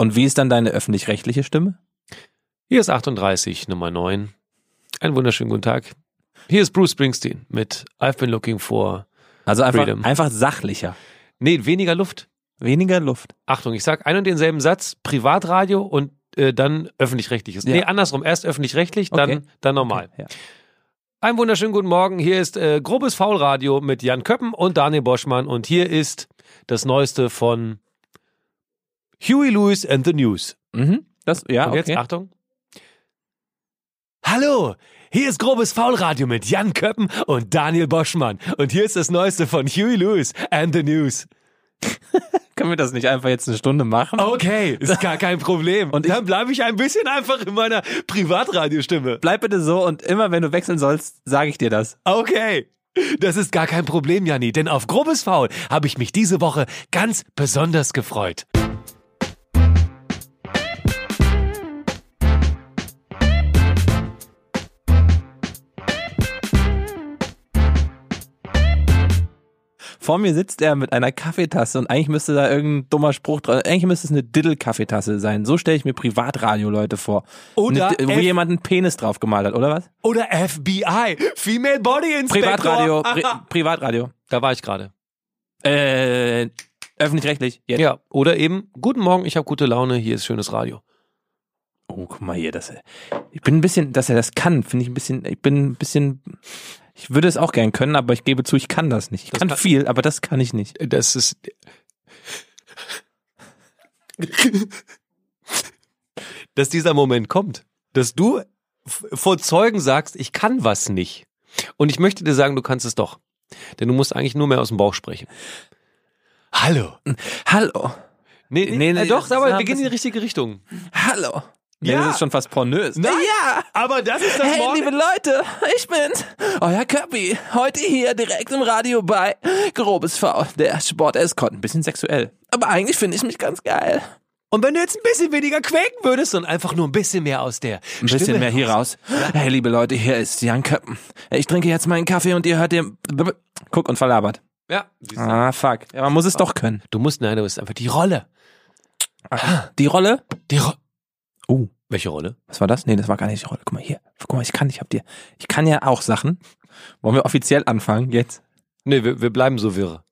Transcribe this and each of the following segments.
Und wie ist dann deine öffentlich-rechtliche Stimme? Hier ist 38, Nummer 9. Einen wunderschönen guten Tag. Hier ist Bruce Springsteen mit I've been looking for. Also einfach, Freedom. einfach sachlicher. Nee, weniger Luft. Weniger Luft. Achtung, ich sag einen und denselben Satz, Privatradio und äh, dann öffentlich-rechtliches. Ja. Nee, andersrum, erst öffentlich-rechtlich, dann, Okay. dann normal. Ja. Einen wunderschönen guten Morgen. Hier ist äh, Grobes Faulradio mit Jan Köppen und Daniel Boschmann und hier ist das Neueste von Huey Lewis and the News. Mhm. Das, ja, und jetzt okay. Achtung. Hallo, hier ist Grobes Faulradio mit Jan Köppen und Daniel Boschmann und hier ist das Neueste von Huey Lewis and the News. Können wir das nicht einfach jetzt eine Stunde machen? Okay, ist gar kein Problem. Und dann bleibe ich ein bisschen einfach in meiner Privatradiostimme. Bleib bitte so und immer wenn du wechseln sollst, sage ich dir das. Okay. Das ist gar kein Problem, Janni, denn auf grobes Faul habe ich mich diese Woche ganz besonders gefreut. Vor mir sitzt er mit einer Kaffeetasse und eigentlich müsste da irgendein dummer Spruch drauf. Eigentlich müsste es eine Diddle-Kaffeetasse sein. So stelle ich mir Privatradio-Leute vor. Oder Eine, wo F- jemand einen Penis drauf gemalt hat, oder was? Oder FBI, Female Body Inspector. Privatradio, Pri Privatradio. Da war ich gerade. Äh, öffentlich-rechtlich. Jetzt. Ja, oder eben, guten Morgen, ich habe gute Laune, hier ist schönes Radio. Oh, guck mal hier, dass er, ich bin ein bisschen, dass er das kann, finde ich ein bisschen, ich bin ein bisschen, ich würde es auch gern können, aber ich gebe zu, ich kann das nicht. Ich Das kann kann- viel, aber das kann ich nicht. Das ist. dass dieser Moment kommt, dass du vor Zeugen sagst, ich kann was nicht. Und ich möchte dir sagen, du kannst es doch. Denn du musst eigentlich nur mehr aus dem Bauch sprechen. Hallo. Hallo, Nee, Nee, nee, nee, äh, doch, aber wir gehen in die richtige Richtung. hallo. Nee, Ja. das ist schon fast pornös. Nein. Ja. Aber das ist das Hey, Morgen- liebe Leute, ich bin's, euer Köppi. Heute hier direkt im Radio bei Grobes V, der Sport-Escort. Ein bisschen sexuell. Aber eigentlich finde ich mich ganz geil. Und wenn du jetzt ein bisschen weniger quäken würdest und einfach nur ein bisschen mehr aus der Ein bisschen mehr hier raus. Hey, liebe Leute, hier ist Jan Köppen. Ich trinke jetzt meinen Kaffee und ihr hört den... Guck und verlabert. Ja. Ah, fuck. Ja, man muss es doch können. Du musst, nein, du bist einfach die Rolle. Die Rolle? Die Ro Oh, Welche Rolle? was war das? Nee, das war gar nicht die Rolle. Guck mal hier. Guck mal, ich kann, ich hab dir... Ich kann ja auch Sachen. Wollen wir offiziell anfangen jetzt? Nee, wir, wir bleiben so wirr.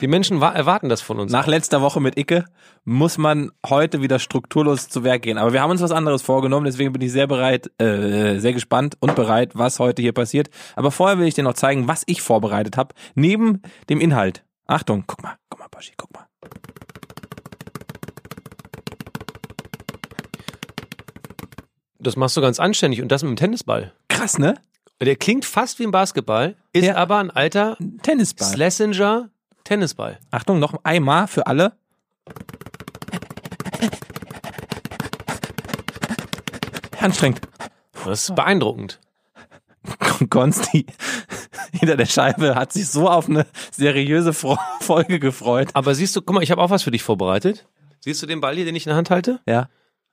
Die Menschen wa- erwarten das von uns. Nach letzter Woche mit Icke muss man heute wieder strukturlos zu Werk gehen. Aber wir haben uns was anderes vorgenommen, deswegen bin ich sehr bereit, äh, sehr gespannt und bereit, was heute hier passiert. Aber vorher will ich dir noch zeigen, was ich vorbereitet habe, neben dem Inhalt. Achtung, guck mal, guck mal, Boschi, guck mal. Das machst du ganz anständig und das mit dem Tennisball. Krass, ne? Der klingt fast wie ein Basketball, ist Ja. aber ein alter Tennisball. Schlesinger Tennisball. Achtung, noch einmal für alle. Anstrengend. Das ist beeindruckend. Konsti hinter der Scheibe hat sich so auf eine seriöse Folge gefreut. Aber siehst du, guck mal, ich habe auch was für dich vorbereitet. Siehst du den Ball hier, den ich in der Hand halte? Ja.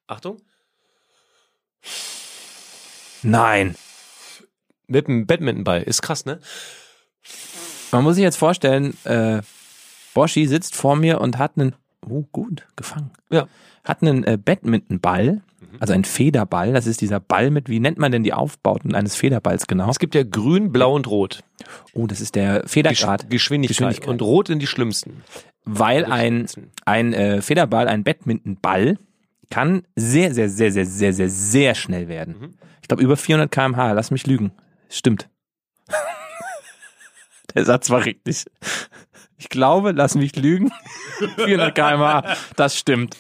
Achtung. Nein. Mit dem Badmintonball. Ist krass, ne? Man muss sich jetzt vorstellen, äh, Boschi sitzt vor mir und hat einen, oh gut, gefangen, Ja. hat einen äh, Badmintonball, also einen Federball, das ist dieser Ball mit, wie nennt man denn die Aufbauten eines Federballs genau? Es gibt ja grün, blau und rot. Oh, das ist der Gesch Federgrad, Geschwindigkeit. Geschwindigkeit. Und rot sind die schlimmsten. weil ein, ein äh, Federball, ein Badmintonball kann sehr, sehr, sehr, sehr, sehr, sehr, sehr schnell werden. Mhm. Ich glaube über 400 km/h, lass mich lügen. Stimmt. Der Satz war richtig. Ich glaube, lass mich lügen. 400 km/h, das stimmt.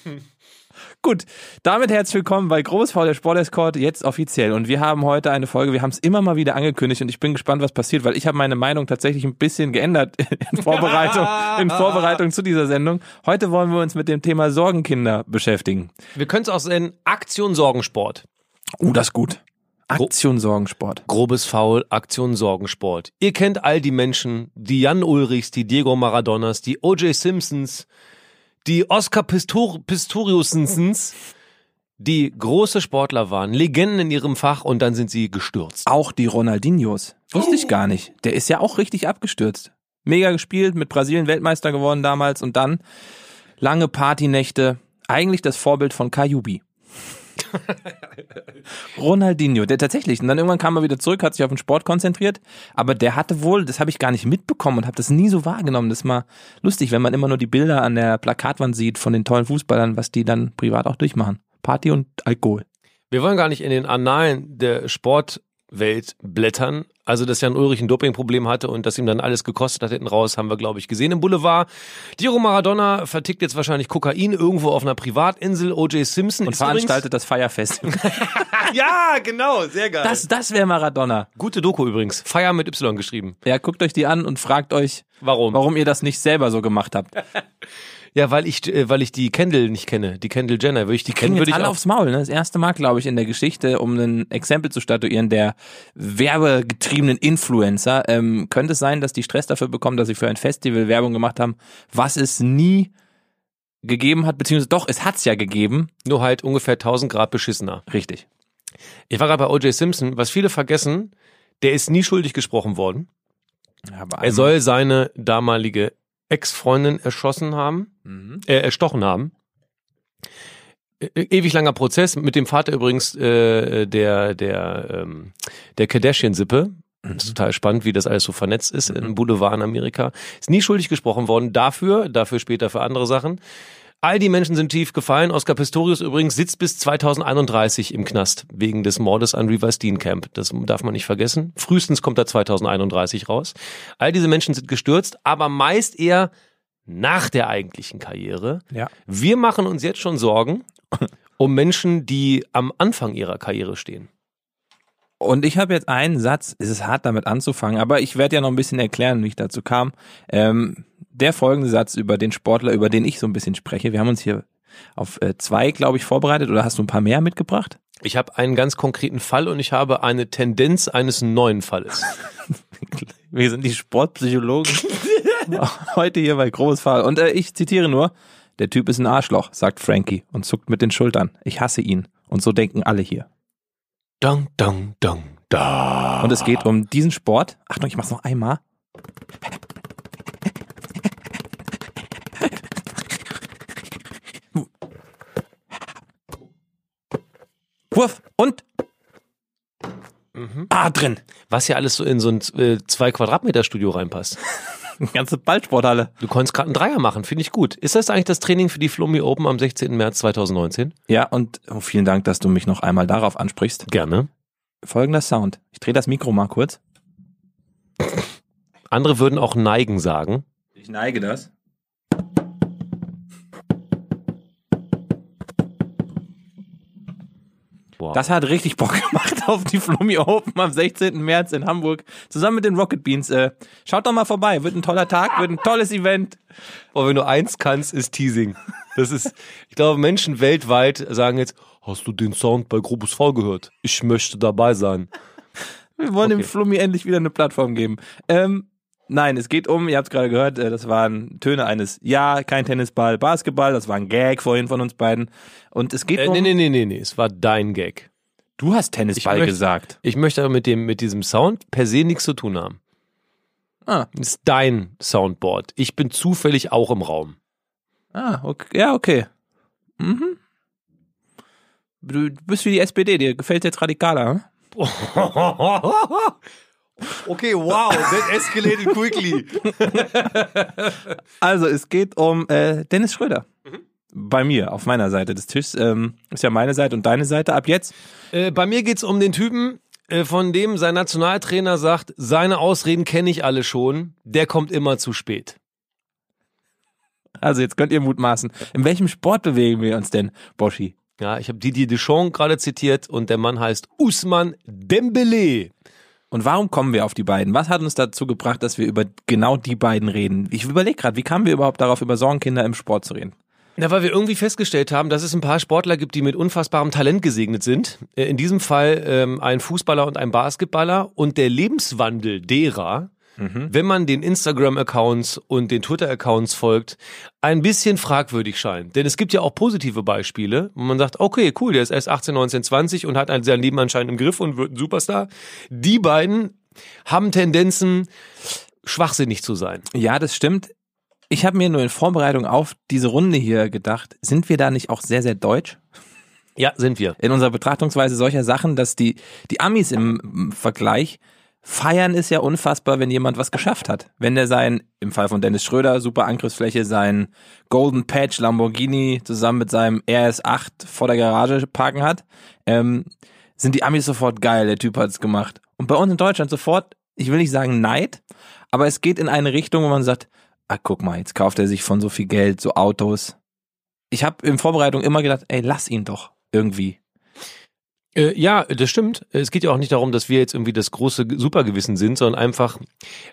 Gut, damit herzlich willkommen bei Groß V der Sport Escort, jetzt offiziell. Und wir haben heute eine Folge, wir haben es immer mal wieder angekündigt und ich bin gespannt, was passiert, weil ich habe meine Meinung tatsächlich ein bisschen geändert in Vorbereitung, in Vorbereitung zu dieser Sendung. Heute wollen wir uns mit dem Thema Sorgenkinder beschäftigen. Wir können es auch nennen, Aktion Sorgensport. Oh, das ist gut. Aktion Sorgensport. Grobes Foul, Aktion Sorgensport. Ihr kennt all die Menschen, die Jan Ulrichs, die Diego Maradonas, die O.J. Simpsons, die Oscar Pistor Pistoriusens, die große Sportler waren, Legenden in ihrem Fach und dann sind sie gestürzt. Auch die Ronaldinhos. Wusste ich gar nicht. Der ist ja auch richtig abgestürzt. Mega gespielt, mit Brasilien Weltmeister geworden damals und dann lange Partynächte, eigentlich das Vorbild von Kajubi. Ronaldinho, der tatsächlich. Und dann irgendwann kam er wieder zurück, hat sich auf den Sport konzentriert. Aber der hatte wohl, das habe ich gar nicht mitbekommen und habe das nie so wahrgenommen. Das ist mal lustig, wenn man immer nur die Bilder an der Plakatwand sieht von den tollen Fußballern, was die dann privat auch durchmachen. Party und Alkohol. Wir wollen gar nicht in den Annalen der Sportwelt blättern. Also, dass Jan Ulrich ein Dopingproblem hatte und dass ihm dann alles gekostet hat hinten raus, haben wir, glaube ich, gesehen im Boulevard. Diego Maradona vertickt jetzt wahrscheinlich Kokain irgendwo auf einer Privatinsel. O.J. Simpson Und veranstaltet das Feierfest. ja, genau, sehr geil. Das, das wäre Maradona. Gute Doku übrigens. Feier mit Y geschrieben. Ja, guckt euch die an und fragt euch, Warum? warum ihr das nicht selber so gemacht habt. Ja, weil ich, äh, weil ich die Kendall nicht kenne. Die Kendall Jenner. Würde ich die kennen, würde ich alle aufs Maul. Ne? Das erste Mal, glaube ich, in der Geschichte, um ein Exempel zu statuieren, der werbegetriebenen Influencer. Ähm, könnte es sein, dass die Stress dafür bekommen, dass sie für ein Festival Werbung gemacht haben, was es nie gegeben hat, beziehungsweise doch, es hat's ja gegeben. Nur halt ungefähr 1000 Grad beschissener. Richtig. Ich war gerade bei O.J. Simpson. Was viele vergessen, der ist nie schuldig gesprochen worden. Aber Er soll seine damalige Ex-Freundin erschossen haben, Mhm. äh, erstochen haben. Äh, ewig langer Prozess mit dem Vater übrigens äh, der der ähm, der Kardashian-Sippe. Das ist total spannend, wie das alles so vernetzt ist im Boulevard in Amerika. Ist nie schuldig gesprochen worden dafür, dafür später für andere Sachen. All die Menschen sind tief gefallen. Oscar Pistorius übrigens sitzt bis 2031 im Knast wegen des Mordes an Reaver Steenkamp. Das darf man nicht vergessen. Frühestens kommt er 2031 raus. All diese Menschen sind gestürzt, aber meist eher nach der eigentlichen Karriere. Ja. Wir machen uns jetzt schon Sorgen um Menschen, die am Anfang ihrer Karriere stehen. Und ich habe jetzt einen Satz, es ist hart damit anzufangen, aber ich werde ja noch ein bisschen erklären, wie ich dazu kam. Ähm, der folgende Satz über den Sportler, über den ich so ein bisschen spreche. Wir haben uns hier auf äh, zwei, glaube ich, vorbereitet oder hast du ein paar mehr mitgebracht? Ich habe einen ganz konkreten Fall und ich habe eine Tendenz eines neuen Falles. Wir sind die Sportpsychologen. Heute hier bei Großfall. Und äh, ich zitiere nur, der Typ ist ein Arschloch, sagt Frankie und zuckt mit den Schultern. Ich hasse ihn. Und so denken alle hier. Dang, dang, dang, da. Und es geht um diesen Sport. Achtung, ich mach's noch einmal. Wurf und ah drin. Was ja alles so in so ein äh, zwei Quadratmeter Studio reinpasst. Ganze Ballsporthalle. Du konntest gerade einen Dreier machen, finde ich gut. Ist das eigentlich das Training für die Flummi Open am 16. März 2019? Ja, und oh, vielen Dank, dass du mich noch einmal darauf ansprichst. Gerne. Folgender Sound. Ich drehe das Mikro mal kurz. Andere würden auch neigen sagen. Ich neige das. Boah. Das hat richtig Bock gemacht auf die Flummi Open am 16. März in Hamburg. Zusammen mit den Rocket Beans. Äh, schaut doch mal vorbei. Wird ein toller Tag, wird ein tolles Event. Boah, wenn du eins kannst, ist Teasing. Das ist, ich glaube, Menschen weltweit sagen jetzt, hast du den Sound bei Grobus V gehört? Ich möchte dabei sein. Wir wollen dem Okay. Flummi endlich wieder eine Plattform geben. Ähm, nein, es geht um, ihr habt es gerade gehört, äh, das waren Töne eines Ja, kein Tennisball, Basketball, das war ein Gag vorhin von uns beiden. Und es geht Äh, um, nee, nee, nee, nee, nee, es war dein Gag. du hast Tennisball Ich möchte- gesagt. Ich möchte aber mit dem, mit diesem Sound per se nichts zu tun haben. Ah, Das ist dein Soundboard. Ich bin zufällig auch im Raum. ah, okay, ja, okay. Mhm. Du bist wie die SPD, dir gefällt jetzt radikaler, hm? okay, wow, that escalated quickly. Also, es geht um äh, Dennis Schröder. Bei mir, auf meiner Seite des Tisches. Ähm, ist ja meine Seite und deine Seite ab jetzt. Äh, bei mir geht's um den Typen, äh, von dem sein Nationaltrainer sagt, seine Ausreden kenne ich alle schon, der kommt immer zu spät. Also, jetzt könnt ihr mutmaßen. In welchem Sport bewegen wir uns denn, Boschi? Ja, ich habe Didier Deschamps gerade zitiert und der Mann heißt Usman Dembele. Und warum kommen wir auf die beiden? Was hat uns dazu gebracht, dass wir über genau die beiden reden? Ich überlege gerade, wie kamen wir überhaupt darauf, über Sorgenkinder im Sport zu reden? Na, weil wir irgendwie festgestellt haben, dass es ein paar Sportler gibt, die mit unfassbarem Talent gesegnet sind. Äh, In diesem Fall ähm, ein Fußballer und ein Basketballer und der Lebenswandel derer, wenn man den Instagram-Accounts und den Twitter-Accounts folgt, ein bisschen fragwürdig scheint. Denn es gibt ja auch positive Beispiele, wo man sagt, okay, cool, der ist erst 18, 19, 20 und hat ein- sein Leben anscheinend im Griff und wird ein Superstar. Die beiden haben Tendenzen, schwachsinnig zu sein. Ja, das stimmt. Ich habe mir nur in Vorbereitung auf diese Runde hier gedacht, sind wir da nicht auch sehr, sehr deutsch? Ja, sind wir. In unserer Betrachtungsweise solcher Sachen, dass die, die Amis im Vergleich feiern ist ja unfassbar, wenn jemand was geschafft hat. Wenn der sein, im Fall von Dennis Schröder, super Angriffsfläche, sein Golden Patch Lamborghini zusammen mit seinem RS8 vor der Garage parken hat, ähm, sind die Amis sofort geil, der Typ hat's gemacht. Und bei uns in Deutschland sofort, ich will nicht sagen Neid, aber es geht in eine Richtung, wo man sagt, ah, guck mal, jetzt kauft er sich von so viel Geld so Autos. Ich habe in Vorbereitung immer gedacht, ey, lass ihn doch irgendwie. Äh, ja, das stimmt. Es geht ja auch nicht darum, dass wir jetzt irgendwie das große Supergewissen sind, sondern einfach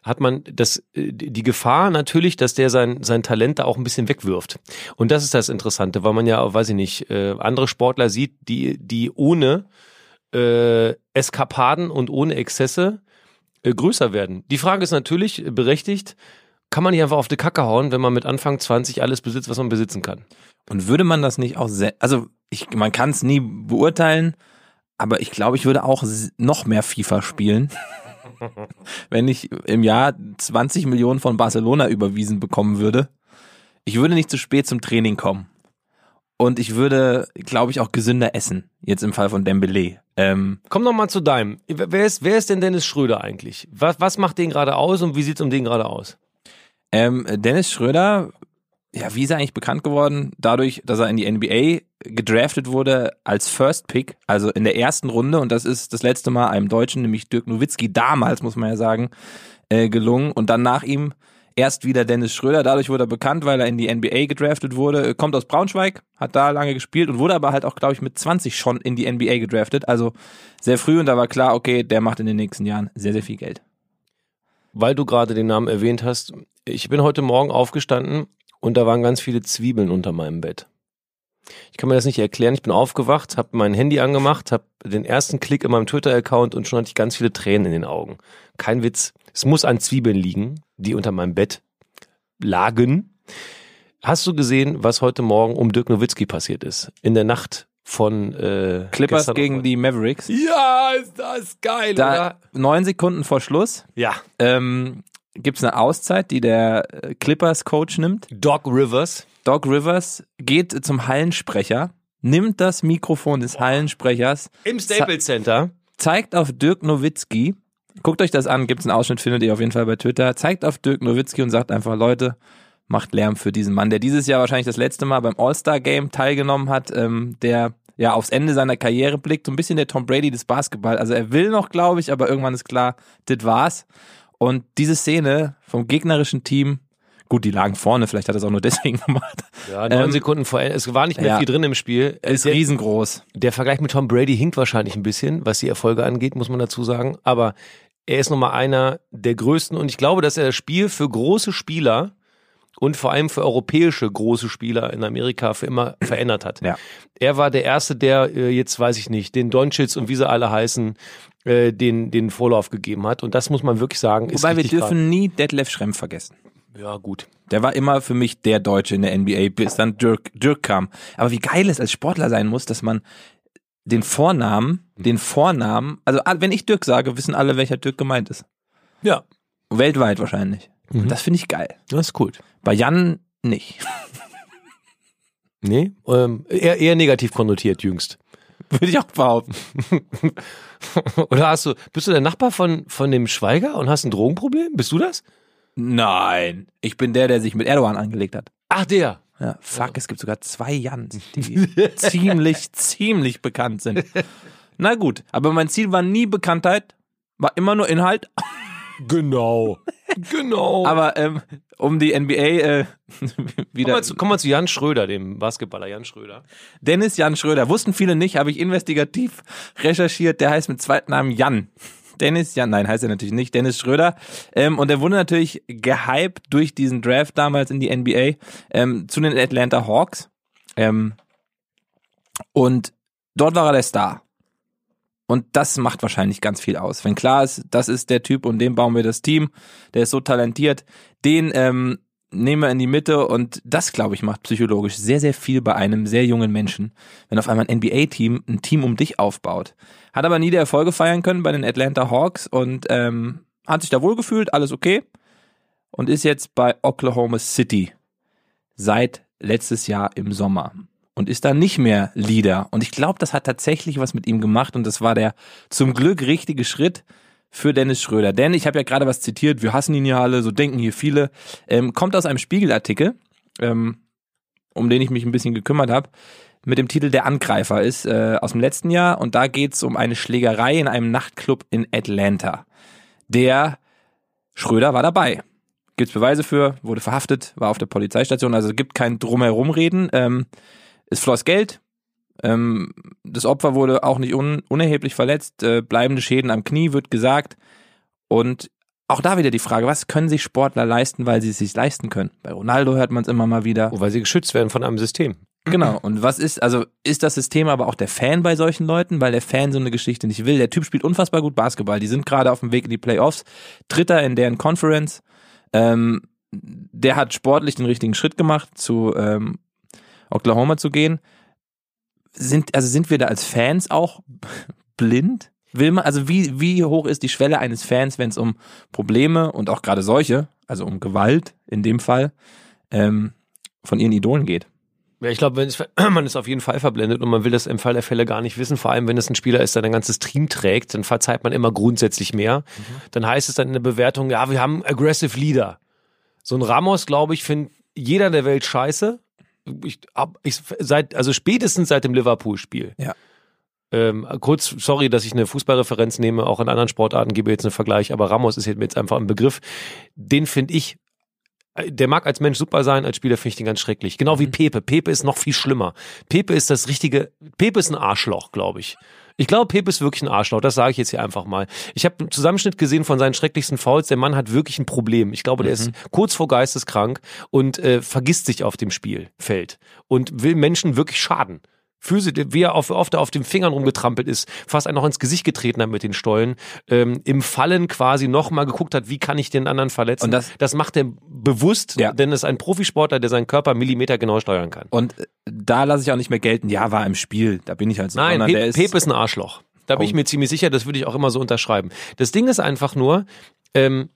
hat man das, äh, die Gefahr natürlich, dass der sein, sein Talent da auch ein bisschen wegwirft. Und das ist das Interessante, weil man ja, weiß ich nicht, äh, andere Sportler sieht, die, die ohne äh, Eskapaden und ohne Exzesse äh, größer werden. Die Frage ist natürlich berechtigt, kann man nicht einfach auf die Kacke hauen, wenn man mit Anfang 20 alles besitzt, was man besitzen kann? Und würde man das nicht auch also ich, man kann es nie beurteilen, aber ich glaube, ich würde auch noch mehr FIFA spielen, wenn ich im Jahr 20 Millionen von Barcelona überwiesen bekommen würde. Ich würde nicht zu spät zum Training kommen. Und ich würde, glaube ich, auch gesünder essen. Jetzt im Fall von Dembele. Ähm, Komm noch mal zu deinem. Wer ist, wer ist denn Dennis Schröder eigentlich? Was, was macht den gerade aus und wie sieht's um den gerade aus? ähm, Dennis Schröder, ja, wie ist er eigentlich bekannt geworden? Dadurch, dass er in die NBA gedraftet wurde als First Pick, also in der ersten Runde. Und das ist das letzte Mal einem Deutschen, nämlich Dirk Nowitzki, damals, muss man ja sagen, äh, gelungen. Und dann nach ihm erst wieder Dennis Schröder. Dadurch wurde er bekannt, weil er in die NBA gedraftet wurde. Kommt aus Braunschweig, hat da lange gespielt und wurde aber halt auch, glaube ich, mit 20 schon in die NBA gedraftet. Also sehr früh und da war klar, okay, der macht in den nächsten Jahren sehr, sehr viel Geld. Weil du gerade den Namen erwähnt hast, ich bin heute Morgen aufgestanden und da waren ganz viele Zwiebeln unter meinem Bett. Ich kann mir das nicht erklären. Ich bin aufgewacht, habe mein Handy angemacht, habe den ersten Klick in meinem Twitter-Account und schon hatte ich ganz viele Tränen in den Augen. Kein Witz. Es muss an Zwiebeln liegen, die unter meinem Bett lagen. Hast du gesehen, was heute Morgen um Dirk Nowitzki passiert ist? In der Nacht von äh, Clippers gegen die Mavericks. Ja, ist das geil, Da oder? neun Sekunden vor Schluss Ja. ähm, gibt's eine Auszeit, die der äh, Clippers-Coach nimmt. Doc Rivers. Doc Rivers geht zum Hallensprecher, nimmt das Mikrofon des Hallensprechers, Im Staples Center. zeigt auf Dirk Nowitzki, guckt euch das an, gibt's einen Ausschnitt, findet ihr auf jeden Fall bei Twitter, zeigt auf Dirk Nowitzki und sagt einfach, Leute, macht Lärm für diesen Mann, der dieses Jahr wahrscheinlich das letzte Mal beim All-Star-Game teilgenommen hat, ähm, der ja aufs Ende seiner Karriere blickt, so ein bisschen der Tom Brady des Basketball. Also er will noch, glaube ich, aber irgendwann ist klar, das war's. Und diese Szene vom gegnerischen Team, gut, die lagen vorne, vielleicht hat er es auch nur deswegen gemacht, Ja, neun Ähm, Sekunden vor Ende. Es war nicht mehr ja. viel drin im Spiel. ist der, riesengroß. der Vergleich mit Tom Brady hinkt wahrscheinlich ein bisschen, was die Erfolge angeht, muss man dazu sagen. Aber er ist nochmal einer der größten und ich glaube, dass er das Spiel für große Spieler und vor allem für europäische große Spieler in Amerika für immer verändert hat. Ja. Er war der Erste, der äh, jetzt, weiß ich nicht, den Doncic und wie sie alle heißen, äh, den, den Vorlauf gegeben hat. Und das muss man wirklich sagen. Ist Wobei wir dürfen nie Detlef Schrempf vergessen. Ja, gut. Der war immer für mich der Deutsche in der NBA, bis dann Dirk, Dirk kam. Aber wie geil es als Sportler sein muss, dass man den Vornamen, den Vornamen, also ah, wenn ich Dirk sage, wissen alle, welcher Dirk gemeint ist. Ja, Weltweit wahrscheinlich. Mhm. Das finde ich geil. das ist gut. Bei Jan nicht. Nee, ähm, eher, eher negativ konnotiert jüngst. Würde ich auch behaupten. Oder hast du, bist du der Nachbar von, von dem Schweiger und hast ein Drogenproblem? Bist du das? Nein. Ich bin der, der sich mit Erdogan angelegt hat. Ach, der. Ja, fuck, es gibt sogar zwei Jans, die ziemlich, ziemlich bekannt sind. Na gut, aber mein Ziel war nie Bekanntheit, war immer nur Inhalt. Genau. genau. Aber ähm, um die NBA äh, kommen wieder. wir, zu, kommen wir zu Jan Schröder, dem Basketballer Jan Schröder. Dennis Jan Schröder, wussten viele nicht, habe ich investigativ recherchiert. Der heißt mit zweiten Namen Jan. Dennis Jan, nein, heißt er natürlich nicht, Dennis Schröder. Ähm, und er wurde natürlich gehypt durch diesen Draft damals in die NBA ähm, zu den Atlanta Hawks. Ähm, und dort war er der Star. Und das macht wahrscheinlich ganz viel aus. Wenn klar ist, das ist der Typ und dem bauen wir das Team, der ist so talentiert, den ähm, nehmen wir in die Mitte und das, glaube ich, macht psychologisch sehr, sehr viel bei einem sehr jungen Menschen, wenn auf einmal ein NBA-Team ein Team um dich aufbaut. Hat aber nie die Erfolge feiern können bei den Atlanta Hawks und ähm, hat sich da wohl gefühlt, alles okay. und ist jetzt bei Oklahoma City seit letztes Jahr im Sommer und ist dann nicht mehr Leader. Und ich glaube, das hat tatsächlich was mit ihm gemacht und das war der zum Glück richtige Schritt für Dennis Schröder. Denn ich habe ja gerade was zitiert, wir hassen ihn ja alle, so denken hier viele. Ähm, kommt aus einem Spiegelartikel, ähm, um den ich mich ein bisschen gekümmert habe, mit dem Titel Der Angreifer ist äh, aus dem letzten Jahr und da geht's um eine Schlägerei in einem Nachtclub in Atlanta. Der Schröder war dabei. Gibt's Beweise für, wurde verhaftet, war auf der Polizeistation, also gibt kein Drumherumreden. Ähm, es floss Geld, ähm, das Opfer wurde auch nicht un unerheblich verletzt, äh, bleibende Schäden am Knie wird gesagt. Und auch da wieder die Frage, was können sich Sportler leisten, weil sie es sich leisten können? Bei Ronaldo hört man es immer mal wieder. Oh, weil sie geschützt werden von einem System. Genau. Und was ist, also ist das System aber auch der Fan bei solchen Leuten, weil der Fan so eine Geschichte nicht will? Der Typ spielt unfassbar gut Basketball. Die sind gerade auf dem Weg in die Playoffs, Dritter in deren Conference. Ähm, der hat sportlich den richtigen Schritt gemacht, zu ähm, Oklahoma zu gehen. Sind, also sind wir da als Fans auch blind? Will man, also wie, wie hoch ist die Schwelle eines Fans, wenn es um Probleme und auch gerade solche, also um Gewalt in dem Fall, ähm, von ihren Idolen geht? Ja, ich glaube, man ist auf jeden Fall verblendet und man will das im Fall der Fälle gar nicht wissen. Vor allem, wenn es ein Spieler ist, der ein ganzes Team trägt, dann verzeiht man immer grundsätzlich mehr. Mhm. Dann heißt es dann in der Bewertung, ja, wir haben aggressive Leader. So ein Ramos, glaube ich, findet jeder der Welt scheiße. Ich, ich, seit, also spätestens seit dem Liverpool-Spiel. Ja. Ähm, kurz, sorry, dass ich eine Fußballreferenz nehme, auch in anderen Sportarten gebe jetzt einen Vergleich, aber Ramos ist jetzt einfach ein Begriff. Den finde ich der mag als Mensch super sein, als Spieler finde ich den ganz schrecklich. Genau wie mhm. Pepe. Pepe ist noch viel schlimmer. Pepe ist das richtige, Pepe ist ein Arschloch, glaube ich. Ich glaube, Pepe ist wirklich ein Arschloch, das sage ich jetzt hier einfach mal. Ich habe einen Zusammenschnitt gesehen von seinen schrecklichsten Fouls. Der Mann hat wirklich ein Problem. Ich glaube, der mhm. ist kurz vor geisteskrank und äh, vergisst sich auf dem Spielfeld und will Menschen wirklich schaden. Füße, wie er auf, oft auf den Fingern rumgetrampelt ist, fast einen noch ins Gesicht getreten hat mit den Stollen, ähm, im Fallen quasi nochmal geguckt hat, wie kann ich den anderen verletzen. Und das, das macht er bewusst, ja. denn es ist ein Profisportler, der seinen Körper Millimeter genau steuern kann. Und äh, da lasse ich auch nicht mehr gelten, ja, war im Spiel, da bin ich halt so. Nein, Pe ist, Pepe ist ein Arschloch. Da bin ich mir ziemlich sicher, das würde ich auch immer so unterschreiben. Das Ding ist einfach nur, ähm,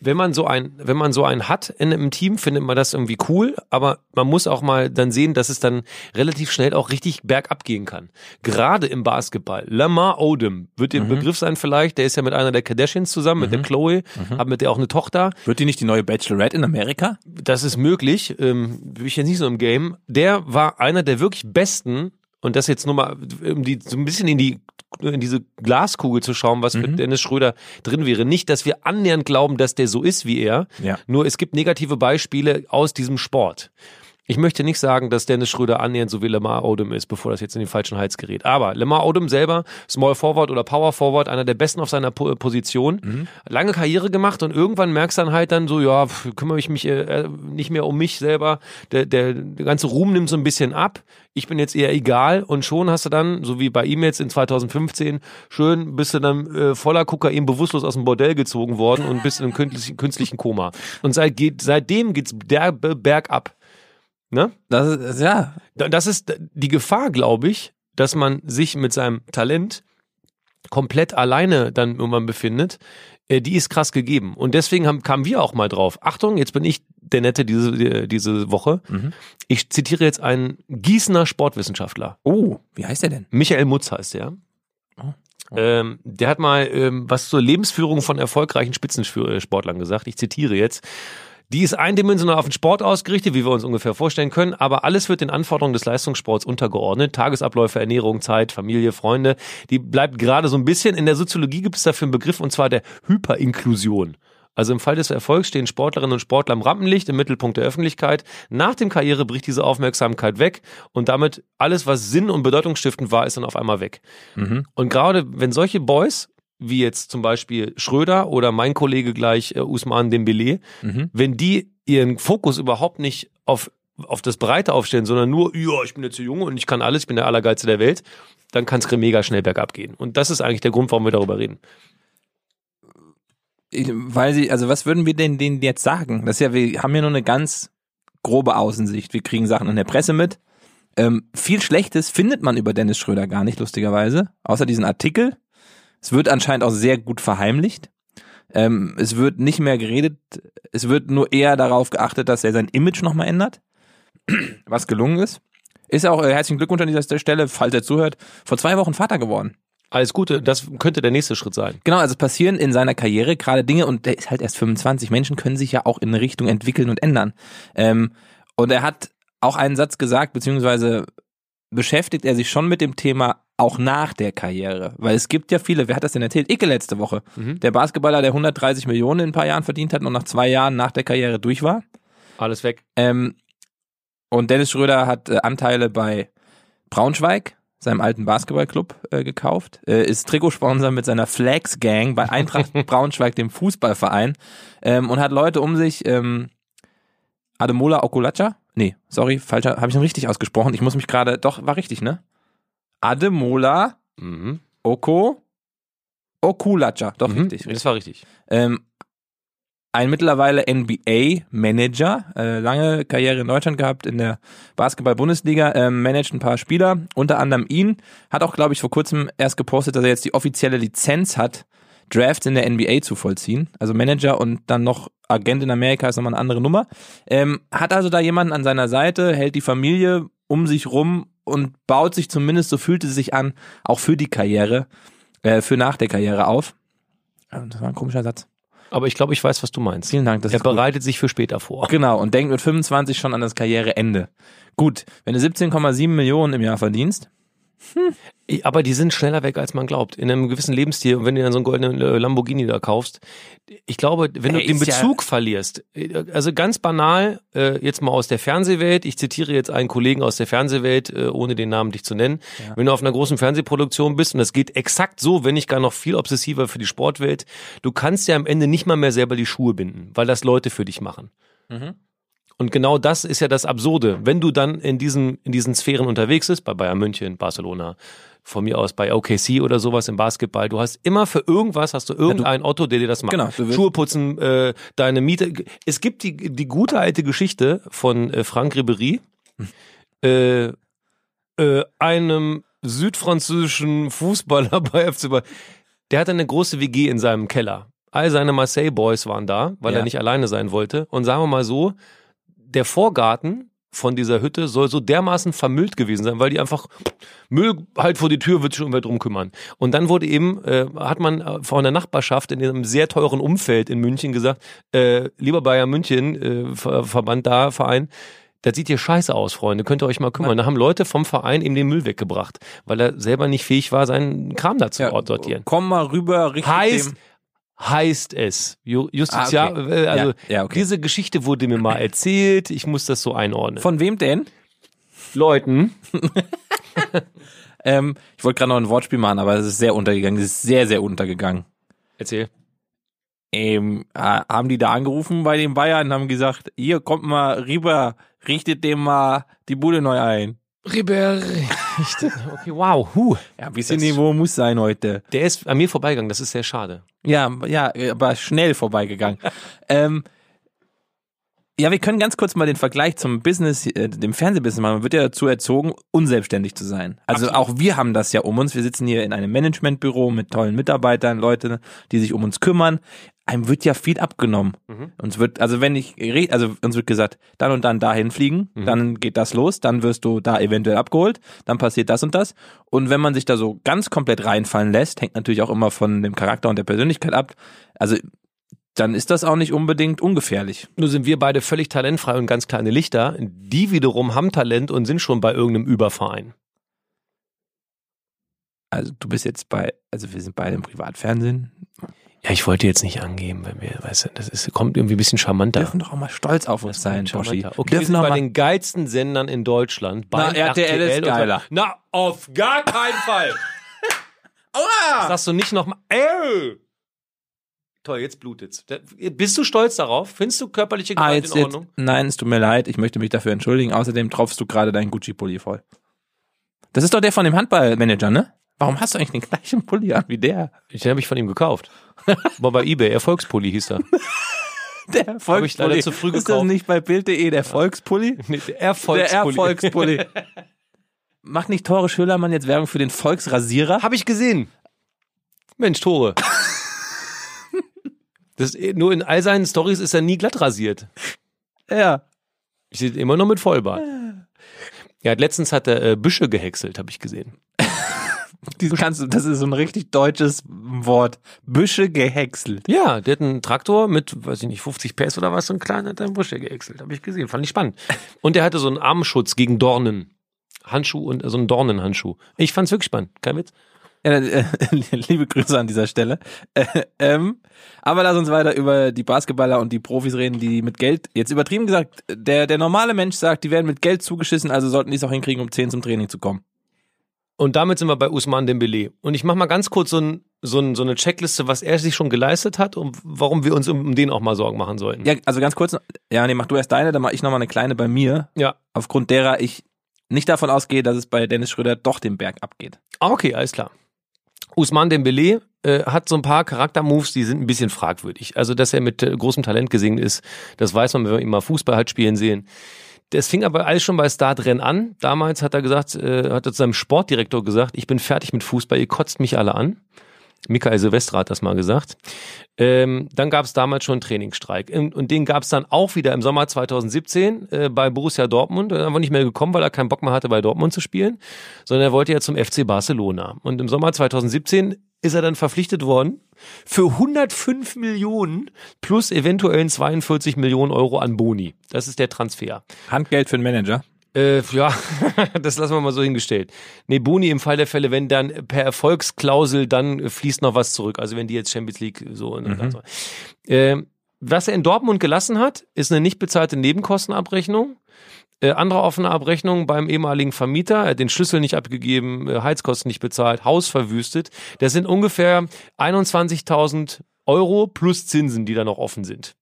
wenn man so ein, wenn man so einen hat in einem Team, findet man das irgendwie cool, aber man muss auch mal dann sehen, dass es dann relativ schnell auch richtig bergab gehen kann. Gerade im Basketball. Lamar Odom wird dir mhm. Begriff sein vielleicht, der ist ja mit einer der Kardashians zusammen, mhm. mit der mhm. Chloe, mhm. hat mit der auch eine Tochter. Wird die nicht die neue Bachelorette in Amerika? Das ist möglich, ähm, bin ich jetzt nicht so im Game. Der war einer der wirklich besten und das jetzt nur mal, um die so ein bisschen in die in diese Glaskugel zu schauen, was mhm. für Dennis Schröder drin wäre. Nicht, dass wir annähernd glauben, dass der so ist wie er. Ja. Nur es gibt negative Beispiele aus diesem Sport. Ich möchte nicht sagen, dass Dennis Schröder annähernd so wie Lamar Odom ist, bevor das jetzt in den falschen Hals gerät. Aber Lamar Odom selber, Small Forward oder Power Forward, einer der besten auf seiner po Position, mhm. lange Karriere gemacht und irgendwann merkst du dann halt dann so, ja, kümmere ich mich äh, äh, nicht mehr um mich selber. Der, der, der ganze Ruhm nimmt so ein bisschen ab. Ich bin jetzt eher egal und schon hast du dann, so wie bei ihm jetzt in 2015, schön bist du dann äh, voller Kokain bewusstlos aus dem Bordell gezogen worden und bist in einem künstlichen, künstlichen Koma. Und seit, geht, seitdem geht's der bergab. Ne? Das ist, ja. Das ist die Gefahr, glaube ich, dass man sich mit seinem Talent komplett alleine dann irgendwann befindet, äh, die ist krass gegeben. Und deswegen haben, kamen wir auch mal drauf. Achtung, jetzt bin ich der Nette diese, diese Woche. Mhm. Ich zitiere jetzt einen Gießener Sportwissenschaftler. Oh, wie heißt der denn? Michael Mutz heißt der. Oh. Oh. Ähm, der hat mal ähm, was zur Lebensführung von erfolgreichen Spitzensportlern gesagt. Ich zitiere jetzt. Die ist eindimensional auf den Sport ausgerichtet, wie wir uns ungefähr vorstellen können, aber alles wird den Anforderungen des Leistungssports untergeordnet. Tagesabläufe, Ernährung, Zeit, Familie, Freunde. Die bleibt gerade so ein bisschen. In der Soziologie gibt es dafür einen Begriff und zwar der Hyperinklusion. Also im Fall des Erfolgs stehen Sportlerinnen und Sportler im Rampenlicht, im Mittelpunkt der Öffentlichkeit. Nach dem Karriere bricht diese Aufmerksamkeit weg und damit alles, was Sinn und bedeutungsstiftend war, ist dann auf einmal weg. Mhm. Und gerade wenn solche Boys wie jetzt zum Beispiel Schröder oder mein Kollege gleich äh, Usman Dembele, mhm. wenn die ihren Fokus überhaupt nicht auf auf das Breite aufstellen, sondern nur, ja, ich bin jetzt so jung und ich kann alles, ich bin der Allergeilste der Welt, dann kann es mega schnell bergab gehen. Und das ist eigentlich der Grund, warum wir darüber reden. Weil sie, also was würden wir denn denen jetzt sagen? Das ist ja, wir haben ja nur eine ganz grobe Außensicht. Wir kriegen Sachen in der Presse mit. Ähm, viel Schlechtes findet man über Dennis Schröder gar nicht, lustigerweise. Außer diesen Artikel, es wird anscheinend auch sehr gut verheimlicht. Ähm, es wird nicht mehr geredet, es wird nur eher darauf geachtet, dass er sein Image nochmal ändert, was gelungen ist. Ist auch äh, herzlichen Glückwunsch an dieser Stelle, falls er zuhört, vor zwei Wochen Vater geworden. Alles Gute, das könnte der nächste Schritt sein. Genau, also es passieren in seiner Karriere gerade Dinge und der ist halt erst 25. Menschen können sich ja auch in eine Richtung entwickeln und ändern. Ähm, und er hat auch einen Satz gesagt, beziehungsweise beschäftigt er sich schon mit dem Thema auch nach der Karriere. Weil es gibt ja viele, wer hat das denn erzählt? Icke letzte Woche. Der Basketballer, der 130 Millionen in ein paar Jahren verdient hat und nach zwei Jahren nach der Karriere durch war. Alles weg. Ähm, und Dennis Schröder hat äh, Anteile bei Braunschweig, seinem alten Basketballclub, äh, gekauft. Äh, ist Trikotsponsor mit seiner Flags Gang bei Eintracht Braunschweig, dem Fußballverein. Ähm, und hat Leute um sich, ähm, Ademola Okulacha? Nee, sorry, falscher, habe ich ihn richtig ausgesprochen. Ich muss mich gerade, doch, war richtig, ne? Ademola Mhm. Oko Okulacha, doch Mhm. richtig, richtig. Das war richtig. Ähm, ein mittlerweile NBA-Manager, äh, lange Karriere in Deutschland gehabt, in der Basketball-Bundesliga, ähm, managt ein paar Spieler, unter anderem ihn, hat auch, glaube ich, vor kurzem erst gepostet, dass er jetzt die offizielle Lizenz hat, Drafts in der NBA zu vollziehen. Also Manager und dann noch Agent in Amerika ist nochmal eine andere Nummer. Ähm, hat also da jemanden an seiner Seite, hält die Familie um sich rum und baut sich zumindest, so fühlt es sich an, auch für die Karriere, äh, für nach der Karriere auf. Das war ein komischer Satz. Aber ich glaube, ich weiß, was du meinst. Vielen Dank. Er gut. bereitet sich für später vor. Genau, und denkt mit 25 schon an das Karriereende. Gut, wenn du 17,7 Millionen im Jahr verdienst, Aber die sind schneller weg, als man glaubt. In einem gewissen Lebensstil. Und wenn du dann so einen goldenen äh, Lamborghini da kaufst, ich glaube, wenn du den ist ja- Bezug verlierst, äh, also ganz banal, äh, jetzt mal aus der Fernsehwelt, ich zitiere jetzt einen Kollegen aus der Fernsehwelt, äh, ohne den Namen dich zu nennen, wenn du auf einer großen Fernsehproduktion bist, und das geht exakt so, wenn nicht gar noch viel obsessiver für die Sportwelt, du kannst ja am Ende nicht mal mehr selber die Schuhe binden, weil das Leute für dich machen. Und genau das ist ja das Absurde. Wenn du dann in diesen, in diesen Sphären unterwegs bist, bei Bayern München, Barcelona, von mir aus bei OKC oder sowas im Basketball, du hast immer für irgendwas, hast du irgendein Otto, der dir das macht. Genau, Schuhe putzen, äh, deine Miete. Es gibt die, die gute alte Geschichte von äh, Frank Ribéry, äh, äh, einem südfranzösischen Fußballer bei FC Bayern. Der hatte eine große WG in seinem Keller. All seine Marseille Boys waren da, weil Ja. er nicht alleine sein wollte. Und sagen wir mal so, der Vorgarten von dieser Hütte soll so dermaßen vermüllt gewesen sein, weil die einfach Müll halt vor die Tür wird sich schon wer drum kümmern. Und dann wurde eben, äh, hat man äh, von der Nachbarschaft in einem sehr teuren Umfeld in München gesagt, äh, lieber Bayern München, äh, Ver Verband da, Verein, das sieht hier scheiße aus, Freunde, könnt ihr euch mal kümmern. Da haben Leute vom Verein ihm den Müll weggebracht, weil er selber nicht fähig war, seinen Kram da zu sortieren. komm mal rüber, richtig Heißt, dem, heißt es. Ju- Justitia, Ah, okay. äh, also Ja, ja, okay. diese Geschichte wurde mir mal erzählt, ich muss das so einordnen. Von wem denn? Leuten. Ähm, ich wollte gerade noch ein Wortspiel machen, aber es ist sehr untergegangen. Es ist sehr, sehr untergegangen. Erzähl. Ähm, äh, haben die da angerufen bei den Bayern und haben gesagt, hier kommt mal rüber, richtet dem mal die Bude neu ein. Ribéry. Okay, wow. Huh. Ja, ein bisschen Das- Niveau muss sein heute. Der ist an mir vorbeigegangen, das ist sehr schade. Ja, ja, aber schnell vorbeigegangen. ähm, ja, wir können ganz kurz mal den Vergleich zum Business, äh, dem Fernsehbusiness machen. Man wird ja dazu erzogen, unselbstständig zu sein. Also Absolut. auch wir haben das ja um uns. Wir sitzen hier in einem Managementbüro mit tollen Mitarbeitern, Leute, die sich um uns kümmern. Einem wird ja viel abgenommen. Mhm. Uns wird, also wenn ich rede, also uns wird gesagt, dann und dann dahin fliegen, Mhm. dann geht das los, dann wirst du da eventuell abgeholt, dann passiert das und das. Und wenn man sich da so ganz komplett reinfallen lässt, hängt natürlich auch immer von dem Charakter und der Persönlichkeit ab. Also dann ist das auch nicht unbedingt ungefährlich. Nur sind wir beide völlig talentfrei und ganz kleine Lichter. Die wiederum haben Talent und sind schon bei irgendeinem Überverein. Also du bist jetzt bei, also wir sind beide im Privatfernsehen. Ja, ich wollte jetzt nicht angeben, wenn wir, weißt du, das ist, kommt irgendwie ein bisschen Wir charmanter. dürfen doch auch mal stolz auf uns sein, Boschi. Okay, wir wir dürfen sind doch bei den geilsten Sendern in Deutschland. Na, beim RTL ist geiler. Na, auf gar keinen Fall. Das Aua! sagst du nicht nochmal. Ey! Toll, jetzt blutet's. Bist du stolz darauf? Findest du körperliche Ah, Gewalt jetzt, in jetzt, Ordnung? nein, es tut mir leid, ich möchte mich dafür entschuldigen. Außerdem tropfst du gerade deinen Gucci-Pulli voll. Das ist doch der von dem Handballmanager, ne? Warum hast du eigentlich den gleichen Pulli an wie der? Den habe ich von ihm gekauft. War bei eBay, Erfolgspulli hieß er. Der Hab ich Erfolgspulli. leider zu früh ist das gekauft. nicht bei Bild.de der Volkspulli? Nee, der Der Erfolgspulli. Erfolgspulli. Macht nicht Tore Schölermann jetzt Werbung für den Volksrasierer? Habe ich gesehen. Mensch, Tore. Das, nur in all seinen Stories ist er nie glatt rasiert. Ja. Ich sehe immer noch mit Vollbart. Ja, letztens hat er äh, Büsche gehäckselt, habe ich gesehen. Die kannst du, das ist so ein richtig deutsches Wort. Büsche gehäckselt. Ja, der hat einen Traktor mit, weiß ich nicht, 50 PS oder was, so ein kleiner, hat einen Büsche gehäckselt, habe ich gesehen, fand ich spannend. Und der hatte so einen Armschutz gegen Dornen. Handschuh und äh, so einen Dornenhandschuh. Ich fand's wirklich spannend, kein Witz. Ja, äh, liebe Grüße an dieser Stelle. Äh, ähm, aber lass uns weiter über die Basketballer und die Profis reden, die mit Geld, jetzt übertrieben gesagt, der, der normale Mensch sagt, die werden mit Geld zugeschissen, also sollten die es auch hinkriegen, um 10 zum Training zu kommen. Und damit sind wir bei Usman Dembele. Und ich mache mal ganz kurz so, ein, so, ein, so eine Checkliste, was er sich schon geleistet hat und warum wir uns um, den auch mal Sorgen machen sollten. Ja, also ganz kurz, ja, nee, mach du erst deine, dann mach ich nochmal eine kleine bei mir, Ja. aufgrund derer ich nicht davon ausgehe, dass es bei Dennis Schröder doch den Berg abgeht. Ah, okay, alles klar. Usman Dembele äh, hat so ein paar Charaktermoves, die sind ein bisschen fragwürdig. Also, dass er mit äh, großem Talent gesegnet ist, das weiß man, wenn man ihn mal Fußball hat spielen sehen. Das fing aber alles schon bei Startrennen an. Damals hat er gesagt, äh, hat er zu seinem Sportdirektor gesagt, ich bin fertig mit Fußball, ihr kotzt mich alle an. Michael Silvestre hat das mal gesagt. Ähm, dann gab es damals schon einen Trainingsstreik. Und und den gab es dann auch wieder im Sommer 2017 äh, bei Borussia Dortmund. Er ist einfach nicht mehr gekommen, weil er keinen Bock mehr hatte, bei Dortmund zu spielen, sondern er wollte ja zum FC Barcelona. Und im Sommer 2017 ist er dann verpflichtet worden für 105 Millionen plus eventuellen 42 Millionen Euro an Boni. Das ist der Transfer. Handgeld für den Manager. Äh, ja, das lassen wir mal so hingestellt. Nee, Boni im Fall der Fälle, wenn dann per Erfolgsklausel dann fließt noch was zurück. Also wenn die jetzt Champions League so und Mhm. so. Ähm, was er in Dortmund gelassen hat, ist eine nicht bezahlte Nebenkostenabrechnung. Äh, andere offene Abrechnung beim ehemaligen Vermieter, er hat den Schlüssel nicht abgegeben, äh, Heizkosten nicht bezahlt, Haus verwüstet. Das sind ungefähr 21.000 Euro plus Zinsen, die da noch offen sind.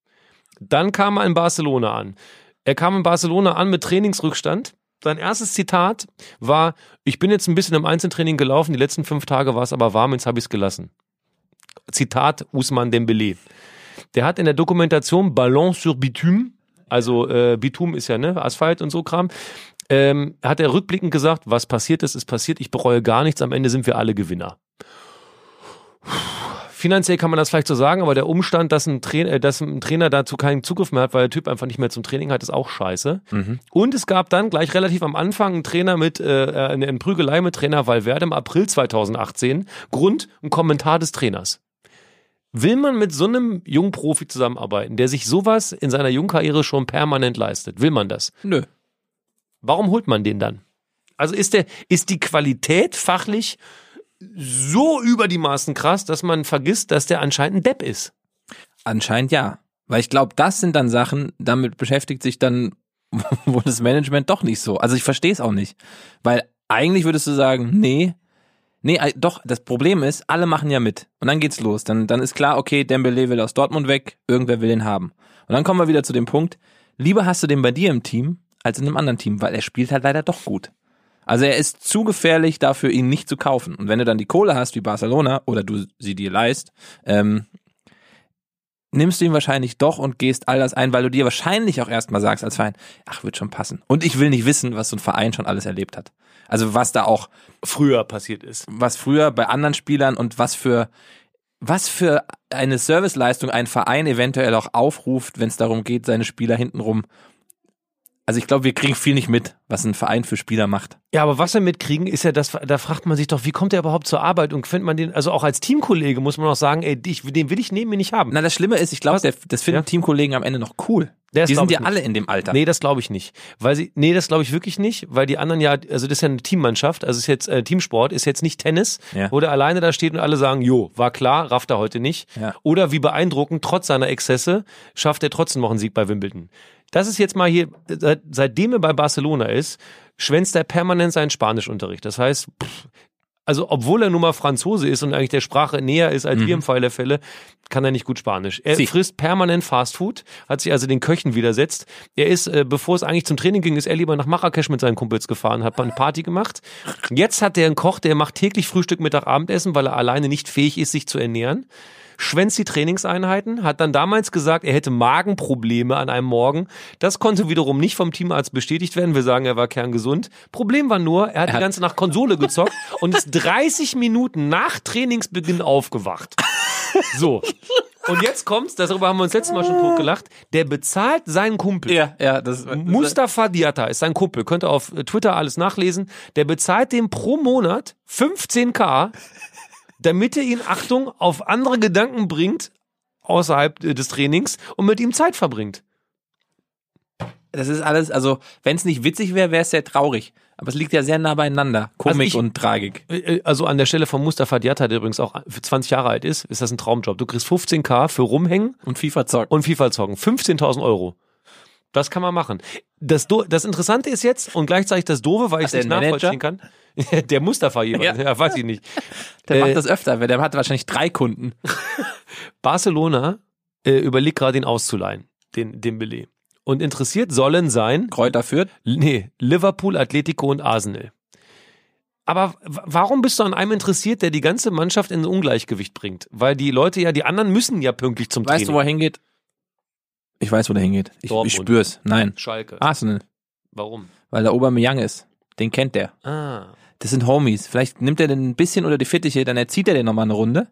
Dann kam er in Barcelona an. Er kam in Barcelona an mit Trainingsrückstand. Sein erstes Zitat war, ich bin jetzt ein bisschen im Einzeltraining gelaufen, die letzten fünf Tage war es aber warm, jetzt habe ich es gelassen. Zitat Usman Dembele. Der hat in der Dokumentation Ballon sur Bitume, also äh, Bitume ist ja ne, Asphalt und so Kram, ähm, hat er rückblickend gesagt, was passiert ist, ist passiert, ich bereue gar nichts, am Ende sind wir alle Gewinner. Finanziell kann man das vielleicht so sagen, aber der Umstand, dass ein, Trainer, äh, dass ein Trainer dazu keinen Zugriff mehr hat, weil der Typ einfach nicht mehr zum Training hat, ist auch scheiße. Und es gab dann gleich relativ am Anfang einen Trainer mit, äh, eine, eine Prügelei mit Trainer Valverde im April 2018. Grund, ein Kommentar des Trainers. Will man mit so einem jungen Profi zusammenarbeiten, der sich sowas in seiner Jungkarriere schon permanent leistet? Will man das? Nö. Warum holt man den dann? Also ist der, ist die Qualität fachlich so über die Maßen krass, dass man vergisst, dass der anscheinend ein Depp ist. Anscheinend ja. Weil ich glaube, das sind dann Sachen, damit beschäftigt sich dann wohl das Management doch nicht so. Also ich verstehe es auch nicht. Weil eigentlich würdest du sagen, nee, nee, doch, das Problem ist, alle machen ja mit. Und dann geht's los. Dann, dann ist klar, okay, Dembele will aus Dortmund weg, irgendwer will ihn haben. Und dann kommen wir wieder zu dem Punkt, lieber hast du den bei dir im Team, als in einem anderen Team, weil er spielt halt leider doch gut. Also er ist zu gefährlich dafür, ihn nicht zu kaufen. Und wenn du dann die Kohle hast wie Barcelona oder du sie dir leist, ähm, nimmst du ihn wahrscheinlich doch und gehst all das ein, weil du dir wahrscheinlich auch erstmal sagst als Verein, ach, wird schon passen. Und ich will nicht wissen, was so ein Verein schon alles erlebt hat. Also was da auch, Früher passiert ist. was früher bei anderen Spielern und was für, was für eine Serviceleistung ein Verein eventuell auch aufruft, wenn es darum geht, seine Spieler hintenrum. Also ich glaube, wir kriegen viel nicht mit, was ein Verein für Spieler macht. Ja, aber was wir mitkriegen, ist ja, das, da fragt man sich doch, wie kommt der überhaupt zur Arbeit und findet man den, also auch als Teamkollege muss man auch sagen, ey, ich, den will ich neben mir nicht haben. Na, das Schlimme ist, ich glaube, das finden Ja. Teamkollegen am Ende noch cool. Ist, Die sind ja nicht. alle in dem Alter. Nee, das glaube ich nicht. Weil sie, nee, das glaube ich wirklich nicht, weil die anderen ja, also das ist ja eine Teammannschaft, also ist jetzt äh, Teamsport, ist jetzt nicht Tennis, Ja. wo der alleine da steht und alle sagen, jo, war klar, rafft er heute nicht. Ja. Oder wie beeindruckend, trotz seiner Exzesse, schafft er trotzdem noch einen Sieg bei Wimbledon. Das ist jetzt mal hier, seit, seitdem er bei Barcelona ist, schwänzt er permanent seinen Spanischunterricht. Das heißt, pff, also obwohl er nun mal Franzose ist und eigentlich der Sprache näher ist als wir im Fall der Fälle, kann er nicht gut Spanisch. Er Sie. frisst permanent Fastfood, hat sich also den Köchen widersetzt. Er ist, äh, bevor es eigentlich zum Training ging, ist er lieber nach Marrakesch mit seinen Kumpels gefahren, hat eine Party gemacht. Jetzt hat er einen Koch, der macht täglich Frühstück, Mittag, Abendessen, weil er alleine nicht fähig ist, sich zu ernähren. Schwänzt die Trainingseinheiten, hat dann damals gesagt, er hätte Magenprobleme an einem Morgen. Das konnte wiederum nicht vom Teamarzt bestätigt werden. Wir sagen, er war kerngesund. Problem war nur, er hat die hat- ganze Nacht Konsole gezockt und ist 30 Minuten nach Trainingsbeginn aufgewacht. So. Und jetzt kommt's, darüber haben wir uns letztes Mal schon totgelacht, der bezahlt seinen Kumpel. Ja, ja, das Mustafa Diatta ist sein Kumpel, könnt ihr auf Twitter alles nachlesen. Der bezahlt dem pro Monat 15k, damit er ihn, Achtung, auf andere Gedanken bringt, außerhalb äh, des Trainings und mit ihm Zeit verbringt. Das ist alles, also wenn es nicht witzig wäre, wäre es sehr traurig. Aber es liegt ja sehr nah beieinander, Komik ich- und Tragik. Äh, Also an der Stelle von Mustafa Diatta, der übrigens auch für 20 Jahre alt ist, ist das ein Traumjob. Du kriegst 15k für rumhängen Und FIFA zocken. und FIFA zocken. 15.000 Euro. Das kann man machen. Das, Do das Interessante ist jetzt und gleichzeitig das Doofe, weil ich es nicht nachvollziehen kann. der Mustafa jemand, ja. Ja. weiß ich nicht. Der Äh, macht das öfter, weil der hat wahrscheinlich drei Kunden. Barcelona äh, überlegt gerade, ihn auszuleihen, den Dembele. Und interessiert sollen sein, Kräuter führt. nee, Liverpool, Atletico und Arsenal. Aber warum bist du an einem interessiert, der die ganze Mannschaft in Ungleichgewicht bringt? Weil die Leute ja, die anderen müssen ja pünktlich zum Weißt du, Training. wo er hingeht? Ich weiß, wo der hingeht. Ich, Dortmund. ich spür's. Nein. Schalke. Arsenal. Warum? Weil der Aubameyang ist. Den kennt der. Ah. Das sind Homies. Vielleicht nimmt er den ein bisschen unter die Fittiche, dann erzieht er den nochmal eine Runde.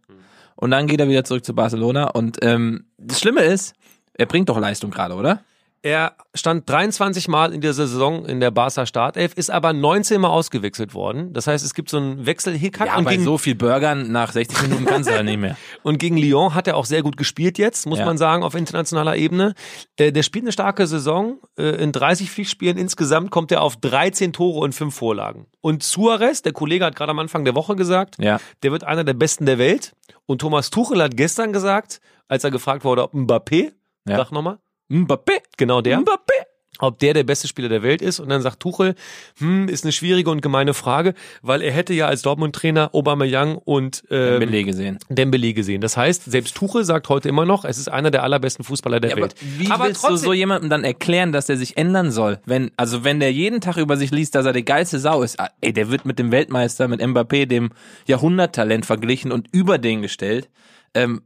Und dann geht er wieder zurück zu Barcelona. Und ähm, das Schlimme ist, er bringt doch Leistung gerade, oder? Er stand 23 Mal in der Saison in der Barca Startelf, ist aber 19 Mal ausgewechselt worden. Das heißt, es gibt so einen Wechselhickhack Ja, und, bei gegen, so viel Burgern nach 60 Minuten kannst du ja nicht mehr. und gegen Lyon hat er auch sehr gut gespielt jetzt, muss Ja. man sagen, auf internationaler Ebene. Äh, der spielt eine starke Saison. Äh, in 30 Pflichtspielen insgesamt kommt er auf 13 Tore und 5 Vorlagen. Und Suarez, der Kollege hat gerade am Anfang der Woche gesagt, Ja. der wird einer der Besten der Welt. Und Thomas Tuchel hat gestern gesagt, als er gefragt wurde, ob Mbappé, Ja. sag nochmal, Mbappé. genau der, Mbappé. ob der der beste Spieler der Welt ist. Und dann sagt Tuchel, hm, ist eine schwierige und gemeine Frage, weil er hätte ja als Dortmund-Trainer Aubameyang und ähm, Belege gesehen. Dembele gesehen. Das heißt, selbst Tuchel sagt heute immer noch, es ist einer der allerbesten Fußballer der Ja, aber Welt. wie aber willst du so jemandem dann erklären, dass der sich ändern soll? Wenn, also wenn der jeden Tag über sich liest, dass er die geilste Sau ist, ah, ey, der wird mit dem Weltmeister, mit Mbappé, dem Jahrhunderttalent verglichen und über den gestellt. Ähm,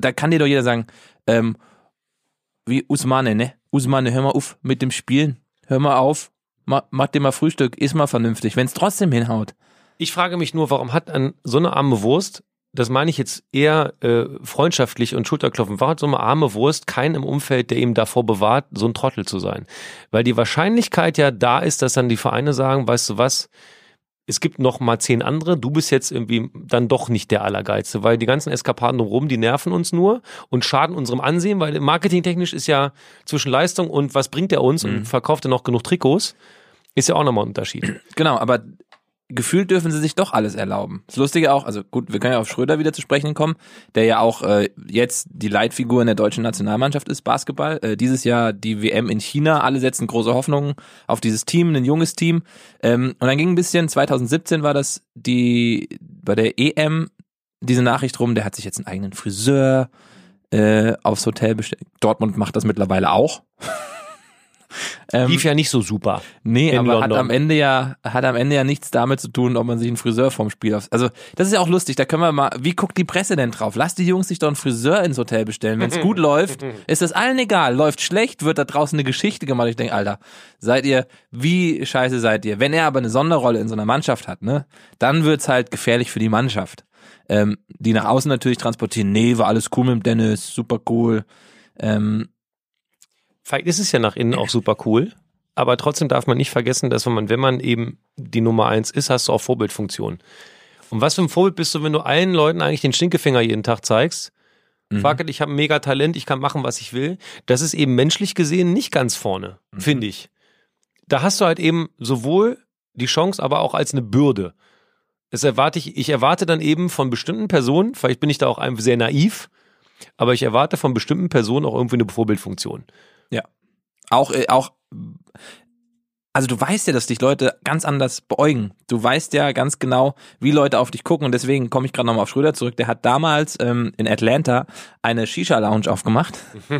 da kann dir doch jeder sagen, ähm, wie Usmane, ne? Usmane, hör mal auf mit dem Spielen. Hör mal auf. Mach, mach dir mal Frühstück, iss mal vernünftig, wenn es trotzdem hinhaut. Ich frage mich nur, warum hat an so eine arme Wurst, das meine ich jetzt eher äh, freundschaftlich und Schulterklopfen, warum hat so eine arme Wurst keinen im Umfeld, der ihm davor bewahrt, so ein Trottel zu sein? Weil die Wahrscheinlichkeit ja da ist, dass dann die Vereine sagen, weißt du was, es gibt noch mal zehn andere, du bist jetzt irgendwie dann doch nicht der Allergeilste, weil die ganzen Eskapaden drumherum, die nerven uns nur und schaden unserem Ansehen, weil marketingtechnisch ist ja zwischen Leistung und was bringt er uns und verkauft er noch genug Trikots, ist ja auch nochmal ein Unterschied. Genau, aber gefühlt dürfen sie sich doch alles erlauben. Das Lustige auch, also gut, wir können ja auf Schröder wieder zu sprechen kommen, der ja auch äh, jetzt die Leitfigur in der deutschen Nationalmannschaft ist, Basketball. Äh, dieses Jahr die WM in China, alle setzen große Hoffnungen auf dieses Team, ein junges Team. Ähm, und dann ging ein bisschen, 2017 war das die bei der EM diese Nachricht rum, der hat sich jetzt einen eigenen Friseur äh, aufs Hotel bestellt. Dortmund macht das mittlerweile auch. ähm, Lief ja nicht so super. Nee, aber hat London. am Ende ja hat am Ende ja nichts damit zu tun, ob man sich einen Friseur vom Spiel auf. Also das ist ja auch lustig. Da können wir mal. Wie guckt die Presse denn drauf? Lass die Jungs sich doch einen Friseur ins Hotel bestellen. Wenn es gut läuft, ist das allen egal. Läuft schlecht, wird da draußen eine Geschichte gemacht. Ich denke, Alter, seid ihr wie scheiße seid ihr? Wenn er aber eine Sonderrolle in so einer Mannschaft hat, ne, dann wird's halt gefährlich für die Mannschaft. Ähm, die nach außen natürlich transportieren. Nee, war alles cool mit dem Dennis, super cool. Ähm, Vielleicht ist es ja nach innen auch super cool, aber trotzdem darf man nicht vergessen, dass wenn man, wenn man eben die Nummer eins ist, hast du auch Vorbildfunktion. Und was für ein Vorbild bist du, wenn du allen Leuten eigentlich den Stinkefinger jeden Tag zeigst? Mhm. Fuck it, ich habe ein mega Talent, ich kann machen, was ich will. Das ist eben menschlich gesehen nicht ganz vorne, Mhm. finde ich. Da hast du halt eben sowohl die Chance, aber auch als eine Bürde. Das erwarte ich, ich erwarte dann eben von bestimmten Personen, vielleicht bin ich da auch sehr naiv, aber ich erwarte von bestimmten Personen auch irgendwie eine Vorbildfunktion. Auch, äh, auch, also du weißt ja, dass dich Leute ganz anders beäugen. Du weißt ja ganz genau, wie Leute auf dich gucken und deswegen komme ich gerade nochmal auf Schröder zurück. Der hat damals ähm, in Atlanta eine Shisha-Lounge aufgemacht.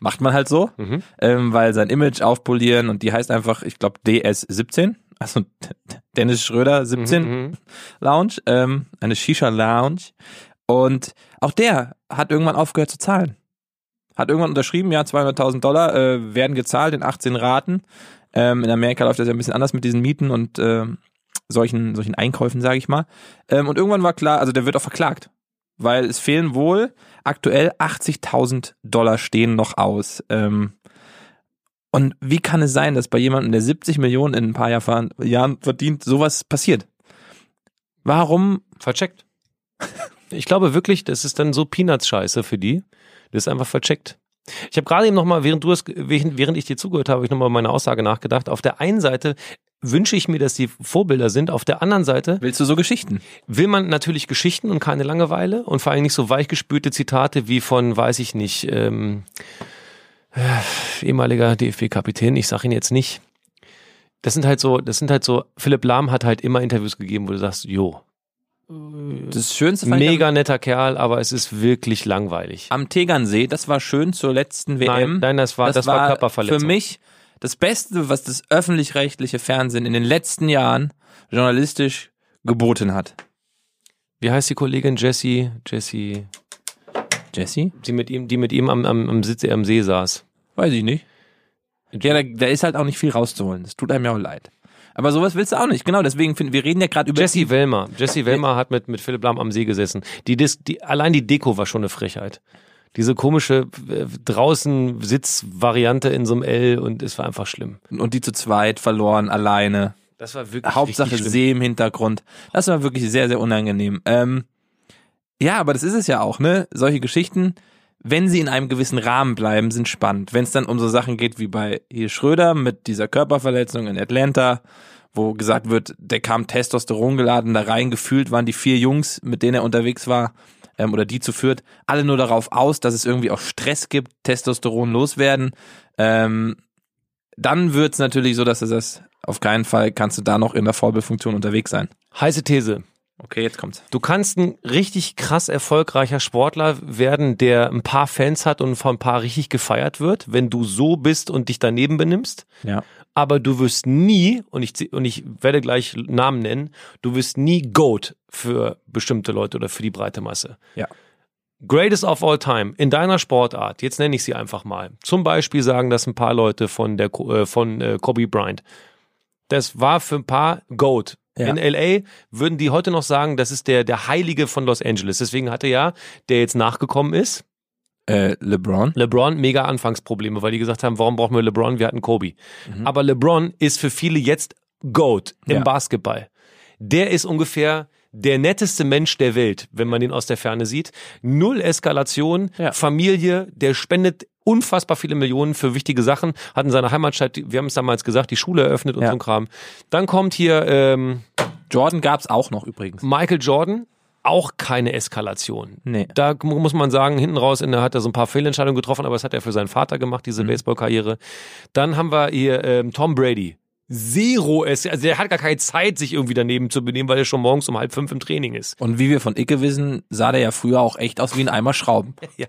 Macht man halt so, Mhm. ähm, weil sein Image aufpolieren und die heißt einfach, ich glaube, DS17, also Dennis Schröder 17 Mhm. Lounge, ähm, eine Shisha-Lounge. Und auch der hat irgendwann aufgehört zu zahlen. Hat irgendwann unterschrieben, ja, 200.000 Dollar äh, werden gezahlt in 18 Raten. Ähm, in Amerika läuft das ja ein bisschen anders mit diesen Mieten und ähm, solchen, solchen Einkäufen, sage ich mal. Ähm, und irgendwann war klar, also der wird auch verklagt. weil es fehlen wohl aktuell 80.000 Dollar stehen noch aus. Ähm, und wie kann es sein, dass bei jemandem, der 70 Millionen in ein paar Jahr Jahren verdient, sowas passiert? Warum? Vercheckt. Ich glaube wirklich, das ist dann so Peanuts-Scheiße für die. Das ist einfach vercheckt. Ich habe gerade eben nochmal, während du es, während ich dir zugehört habe, habe ich nochmal meine Aussage nachgedacht. Auf der einen Seite wünsche ich mir, dass die Vorbilder sind. Auf der anderen Seite. Willst du so Geschichten? Will man natürlich Geschichten und keine Langeweile und vor allem nicht so weichgespülte Zitate wie von, weiß ich nicht, ähm, äh, ehemaliger DFB-Kapitän, ich sag ihn jetzt nicht. Das sind halt so, das sind halt so, Philipp Lahm hat halt immer Interviews gegeben, wo du sagst, jo. Das Schönste fand Mega am, netter Kerl, aber es ist wirklich langweilig. Am Tegernsee, das war schön zur letzten WM. Nein, nein das war, das, das war, war Körperverletzung. Für mich das Beste, was das öffentlich-rechtliche Fernsehen in den letzten Jahren journalistisch geboten hat. Wie heißt die Kollegin Jessie? Jessie. Jessie? Die mit ihm, die mit ihm am, am, am Sitz am See saß. Weiß ich nicht. Ja, da, da ist halt auch nicht viel rauszuholen. Das tut einem ja auch leid. Aber sowas willst du auch nicht. Genau, deswegen finden wir reden ja gerade über Jesse Wellmer. Jesse Wellmer hat mit mit Philipp Lahm am See gesessen. Die, Dis, die allein die Deko war schon eine Frechheit diese komische äh, draußen Sitzvariante in so einem L und es war einfach schlimm. Und die zu zweit verloren, alleine. Das war wirklich Hauptsache See im Hintergrund. Das war wirklich sehr, sehr unangenehm. Ähm, ja, aber das ist es ja auch, ne? Solche Geschichten, wenn sie in einem gewissen Rahmen bleiben, sind spannend. Wenn es dann um so Sachen geht wie bei hier Schröder mit dieser Körperverletzung in Atlanta, wo gesagt wird, der kam Testosteron geladen da rein, gefühlt waren die vier Jungs, mit denen er unterwegs war, ähm, oder die zu führt, alle nur darauf aus, dass es irgendwie auch Stress gibt, Testosteron loswerden. Ähm, dann wird's natürlich so, dass es das auf keinen Fall kannst du da noch in der Vorbildfunktion unterwegs sein. Heiße These. Okay, jetzt kommt's. Du kannst ein richtig krass erfolgreicher Sportler werden, der ein paar Fans hat und von ein paar richtig gefeiert wird, wenn du so bist und dich daneben benimmst. Ja. Aber du wirst nie, und ich, und ich werde gleich Namen nennen, du wirst nie GOAT für bestimmte Leute oder für die breite Masse. Ja. Greatest of all time in deiner Sportart, jetzt nenne ich sie einfach mal. Zum Beispiel sagen das ein paar Leute von der äh, von äh, Kobe Bryant. Das war für ein paar GOAT. Ja. In LA würden die heute noch sagen, das ist der, der Heilige von Los Angeles. Deswegen hatte ja, der jetzt nachgekommen ist, äh, LeBron. LeBron mega Anfangsprobleme, weil die gesagt haben, warum brauchen wir LeBron? Wir hatten Kobe. Mhm. Aber LeBron ist für viele jetzt GOAT im ja. Basketball. Der ist ungefähr der netteste Mensch der Welt, wenn man den aus der Ferne sieht. Null Eskalation, ja. Familie, der spendet unfassbar viele Millionen für wichtige Sachen, hat in seiner Heimatstadt, wir haben es damals gesagt, die Schule eröffnet und ja. so ein Kram. Dann kommt hier ähm, Jordan gab's auch noch übrigens. Michael Jordan, auch keine Eskalation. Nee. Da muss man sagen, hinten raus in der hat er so ein paar Fehlentscheidungen getroffen, aber das hat er für seinen Vater gemacht, diese mhm. Baseballkarriere. Dann haben wir hier ähm, Tom Brady. Zero es, also der hat gar keine Zeit, sich irgendwie daneben zu benehmen, weil er schon morgens um halb fünf im Training ist. Und wie wir von Icke wissen, sah der ja früher auch echt aus wie ein Eimer Schrauben. ja.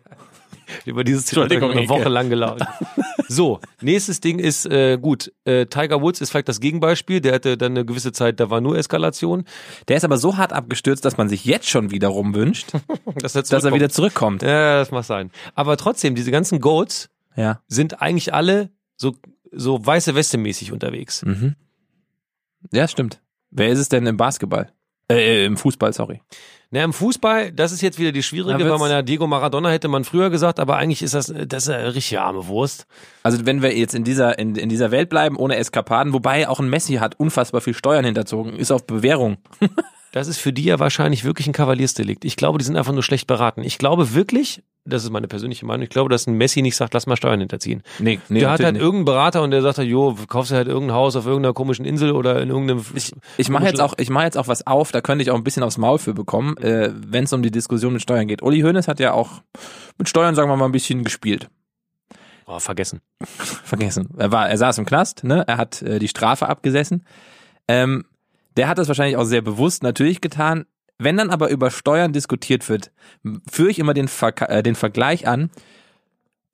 Über dieses Zitat eine Woche lang gelaufen. so, nächstes Ding ist, äh, gut, äh, Tiger Woods ist vielleicht das Gegenbeispiel. Der hatte dann eine gewisse Zeit, da war nur Eskalation. Der ist aber so hart abgestürzt, dass man sich jetzt schon wiederum wünscht, dass, er dass er wieder zurückkommt. Ja, das mag sein. Aber trotzdem, diese ganzen Goats ja. sind eigentlich alle so, so weiße Weste mäßig unterwegs. Mhm. Ja, stimmt. Wer ist es denn im Basketball? Äh, im Fußball, sorry. Na, im Fußball, das ist jetzt wieder die schwierige, weil man ja Diego Maradona hätte man früher gesagt, aber eigentlich ist das, das ist eine richtig arme Wurst. Also wenn wir jetzt in dieser, in, in dieser Welt bleiben, ohne Eskapaden, wobei auch ein Messi hat unfassbar viel Steuern hinterzogen, ist auf Bewährung. das ist für die ja wahrscheinlich wirklich ein Kavaliersdelikt. Ich glaube, die sind einfach nur schlecht beraten. Ich glaube wirklich, das ist meine persönliche Meinung, ich glaube, dass ein Messi nicht sagt, lass mal Steuern hinterziehen. Nee, nee, der hat halt nicht. irgendeinen Berater und der sagt halt, jo, kaufst du halt irgendein Haus auf irgendeiner komischen Insel oder in irgendeinem. Ich, ich mache jetzt auch, ich mache jetzt auch was auf, da könnte ich auch ein bisschen aufs Maul für bekommen, äh, wenn es um die Diskussion mit Steuern geht. Uli Hoeneß hat ja auch mit Steuern, sagen wir mal, ein bisschen gespielt. Oh, vergessen. vergessen. Er war, er saß im Knast, ne? Er hat äh, die Strafe abgesessen. Ähm, der hat das wahrscheinlich auch sehr bewusst natürlich getan. Wenn dann aber über Steuern diskutiert wird, führe ich immer den, Ver äh, den Vergleich an,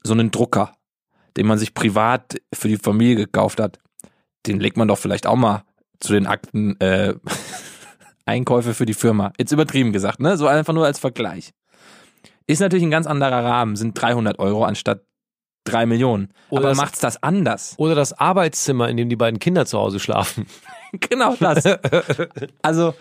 so einen Drucker, den man sich privat für die Familie gekauft hat, den legt man doch vielleicht auch mal zu den Akten äh, Einkäufe für die Firma. Jetzt übertrieben gesagt, ne? So einfach nur als Vergleich. Ist natürlich ein ganz anderer Rahmen, sind 300 Euro anstatt drei Millionen. Oder Aber macht's das anders? Oder das Arbeitszimmer, in dem die beiden Kinder zu Hause schlafen. genau das. Also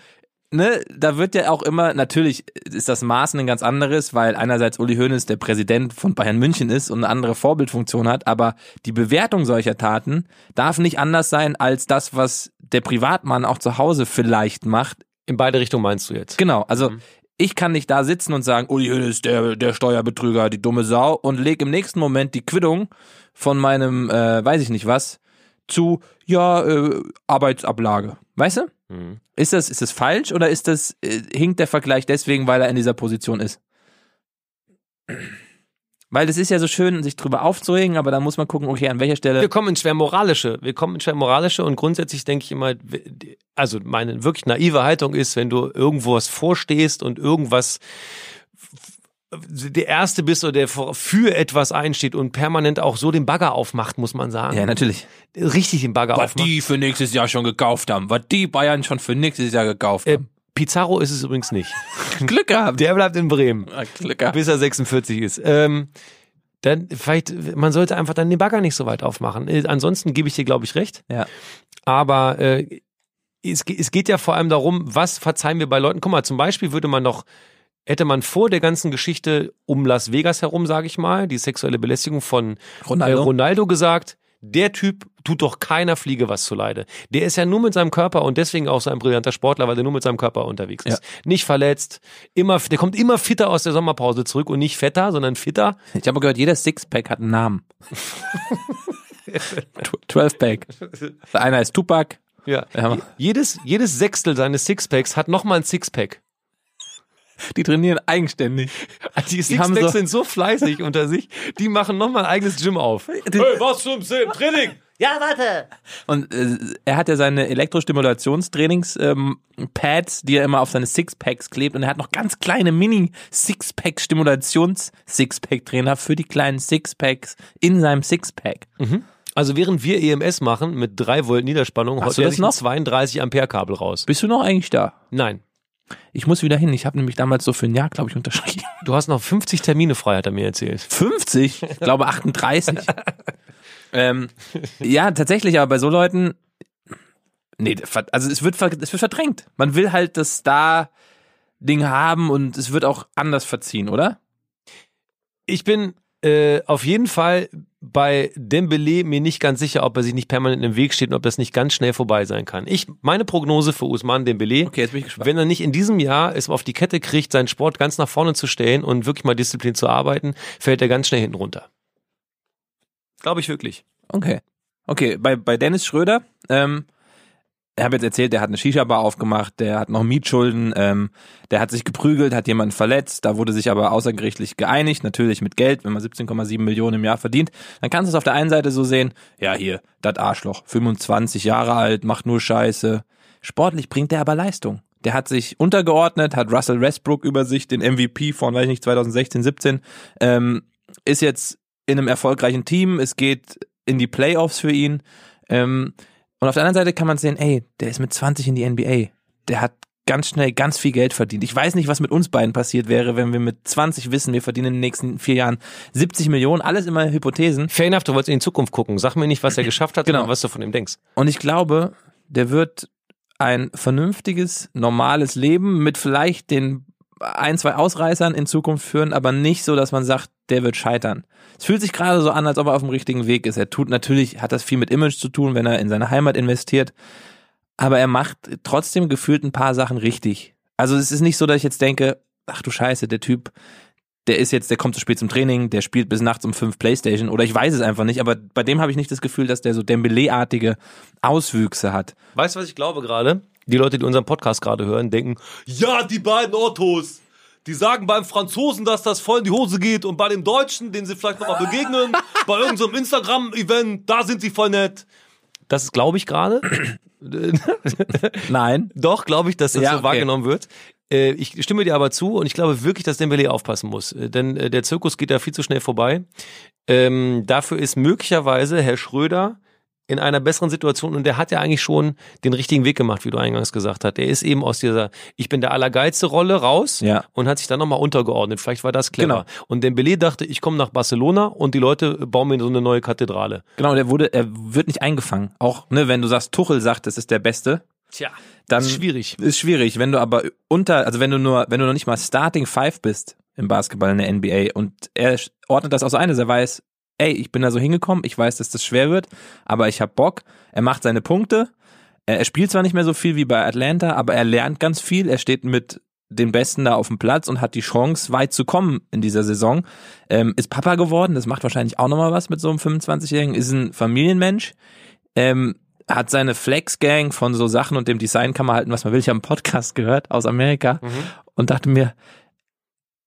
ne, da wird ja auch immer, natürlich ist das Maß ein ganz anderes, weil einerseits Uli Hoeneß der Präsident von Bayern München ist und eine andere Vorbildfunktion hat, aber die Bewertung solcher Taten darf nicht anders sein als das, was der Privatmann auch zu Hause vielleicht macht. In beide Richtungen meinst du jetzt? Genau, also ich kann nicht da sitzen und sagen, Uli Hoeneß, der, der Steuerbetrüger, die dumme Sau und leg im nächsten Moment die Quittung von meinem, äh, weiß ich nicht was, zu, ja, äh, Arbeitsablage. Weißt du? Mhm. Ist das, ist das falsch oder ist das, äh, hinkt der Vergleich deswegen, weil er in dieser Position ist? Weil es ist ja so schön, sich drüber aufzuregen, aber da muss man gucken, okay, an welcher Stelle. Wir kommen in schwer moralische. Wir kommen in schwer moralische und grundsätzlich denke ich immer, also meine wirklich naive Haltung ist, wenn du irgendwo was vorstehst und irgendwas der Erste bist oder der für etwas einsteht und permanent auch so den Bagger aufmacht, muss man sagen. Ja, natürlich. Richtig den Bagger Was aufmacht. die für nächstes Jahr schon gekauft haben, was die Bayern schon für nächstes Jahr gekauft Äh, haben. Pizarro ist es übrigens nicht. Glück gehabt. Der bleibt in Bremen. Ja, Glück gehabt. bis er 46 ist. Ähm, dann vielleicht, man sollte einfach dann den Bagger nicht so weit aufmachen. Äh, ansonsten gebe ich dir, glaube ich, recht. Ja. Aber äh, es, es geht ja vor allem darum, was verzeihen wir bei Leuten. Guck mal, zum Beispiel würde man noch, hätte man vor der ganzen Geschichte um Las Vegas herum, sage ich mal, die sexuelle Belästigung von Ronaldo. Äh, Ronaldo gesagt, der Typ tut doch keiner Fliege was zuleide. Der ist ja nur mit seinem Körper und deswegen auch so ein brillanter Sportler, weil er nur mit seinem Körper unterwegs ist. Nicht verletzt, immer, der kommt immer fitter aus der Sommerpause zurück und nicht fetter, sondern fitter. Ich habe gehört, jeder Sixpack hat einen Namen. 12-Pack. Einer ist Tupac. Ja. Ja. Jedes, jedes Sechstel seines Sixpacks hat nochmal ein Sixpack. Die trainieren eigenständig. Die Sixpacks so- sind so fleißig unter sich, die machen nochmal ein eigenes Gym auf. Hey, was zum Training? Ja, warte. Und äh, er hat ja seine Elektrostimulationstrainings-Pads, die er immer auf seine Sixpacks klebt. Und er hat noch ganz kleine Mini-Sixpack-Stimulations-Sixpack-Trainer für die kleinen Sixpacks in seinem Sixpack. Also während wir EMS machen mit 3 Volt Niederspannung, Hast haut du er das sich noch? ein 32 Ampere Kabel raus. Bist du noch eigentlich da? Nein. Ich muss wieder hin. Ich habe nämlich damals so für ein Jahr, glaube ich, unterschrieben. Du hast noch 50 Termine frei, hat er mir erzählt. 50? Ich glaube 38. ähm, ja, tatsächlich, aber bei so Leuten, nee, also es wird, es wird verdrängt. Man will halt das Star-Ding haben und es wird auch anders verziehen, oder? Ich bin äh, auf jeden Fall bei Dembele mir nicht ganz sicher, ob er sich nicht permanent im Weg steht und ob das nicht ganz schnell vorbei sein kann. Ich, meine Prognose für Usman Dembele, Okay, jetzt bin ich gespannt. wenn er nicht in diesem Jahr es auf die Kette kriegt, seinen Sport ganz nach vorne zu stellen und wirklich mal Disziplin zu arbeiten, fällt er ganz schnell hinten runter. Glaube ich wirklich. Okay. Okay, bei, bei Dennis Schröder, ähm, ich habe jetzt erzählt, der hat eine Shisha-Bar aufgemacht, der hat noch Mietschulden, ähm, der hat sich geprügelt, hat jemanden verletzt, da wurde sich aber außergerichtlich geeinigt, natürlich mit Geld, wenn man 17,7 Millionen im Jahr verdient, dann kannst du es auf der einen Seite so sehen, ja hier, das Arschloch, 25 Jahre alt, macht nur Scheiße. Sportlich bringt der aber Leistung. Der hat sich untergeordnet, hat Russell Westbrook über sich, den MVP von, weiß ich nicht, 2016, 17, ähm, ist jetzt in einem erfolgreichen Team, es geht in die Playoffs für ihn. Ähm, und auf der anderen Seite kann man sehen, ey, der ist mit 20 in die NBA. Der hat ganz schnell ganz viel Geld verdient. Ich weiß nicht, was mit uns beiden passiert wäre, wenn wir mit 20 wissen, wir verdienen in den nächsten vier Jahren 70 Millionen. Alles immer Hypothesen. Fair enough, du wolltest in die Zukunft gucken. Sag mir nicht, was er geschafft hat, Genau. sondern was du von ihm denkst. Und ich glaube, der wird ein vernünftiges, normales Leben mit vielleicht den ein, zwei Ausreißern in Zukunft führen, aber nicht so, dass man sagt, der wird scheitern. Es fühlt sich gerade so an, als ob er auf dem richtigen Weg ist. Er tut natürlich, hat das viel mit Image zu tun, wenn er in seine Heimat investiert, aber er macht trotzdem gefühlt ein paar Sachen richtig. Also es ist nicht so, dass ich jetzt denke, ach du Scheiße, der Typ, der ist jetzt, der kommt zu spät zum Training, der spielt bis nachts um fünf Playstation oder ich weiß es einfach nicht, aber bei dem habe ich nicht das Gefühl, dass der so Dembele-artige Auswüchse hat. Weißt du, was ich glaube gerade? Die Leute, die unseren Podcast gerade hören, denken, ja, die beiden Ottos, die sagen beim Franzosen, dass das voll in die Hose geht und bei dem Deutschen, den sie vielleicht nochmal begegnen, bei irgendeinem Instagram-Event, da sind sie voll nett. Das glaube ich, gerade. Nein. Doch, glaube ich, dass das Ja, so okay. wahrgenommen wird. Äh, Ich stimme dir aber zu und ich glaube wirklich, dass Dembele aufpassen muss, Äh, denn äh, der Zirkus geht da viel zu schnell vorbei. Ähm, dafür ist möglicherweise Herr Schröder in einer besseren Situation und der hat ja eigentlich schon den richtigen Weg gemacht, wie du eingangs gesagt hast. Er ist eben aus dieser Ich bin der allergeilste Rolle raus Ja. und hat sich dann nochmal untergeordnet. Vielleicht war das clever. Genau. Und Dembele dachte, ich komme nach Barcelona und die Leute bauen mir so eine neue Kathedrale. Genau, der wurde, er wird nicht eingefangen. Auch, ne, wenn du sagst, Tuchel sagt, es ist der Beste, Tja, dann ist schwierig. Ist schwierig, wenn du aber unter, also wenn du nur, wenn du noch nicht mal Starting Five bist im Basketball in der NBA und er ordnet das aus ein, er weiß, ey, ich bin da so hingekommen, ich weiß, dass das schwer wird, aber ich hab Bock. Er macht seine Punkte. Er, er spielt zwar nicht mehr so viel wie bei Atlanta, aber er lernt ganz viel. Er steht mit den Besten da auf dem Platz und hat die Chance, weit zu kommen in dieser Saison. Ähm, ist Papa geworden, das macht wahrscheinlich auch nochmal was mit so einem 25-Jährigen, ist ein Familienmensch. Ähm, hat seine Flex-Gang von so Sachen und dem Design kann man halten, was man will. Ich habe einen Podcast gehört aus Amerika Mhm. und dachte mir,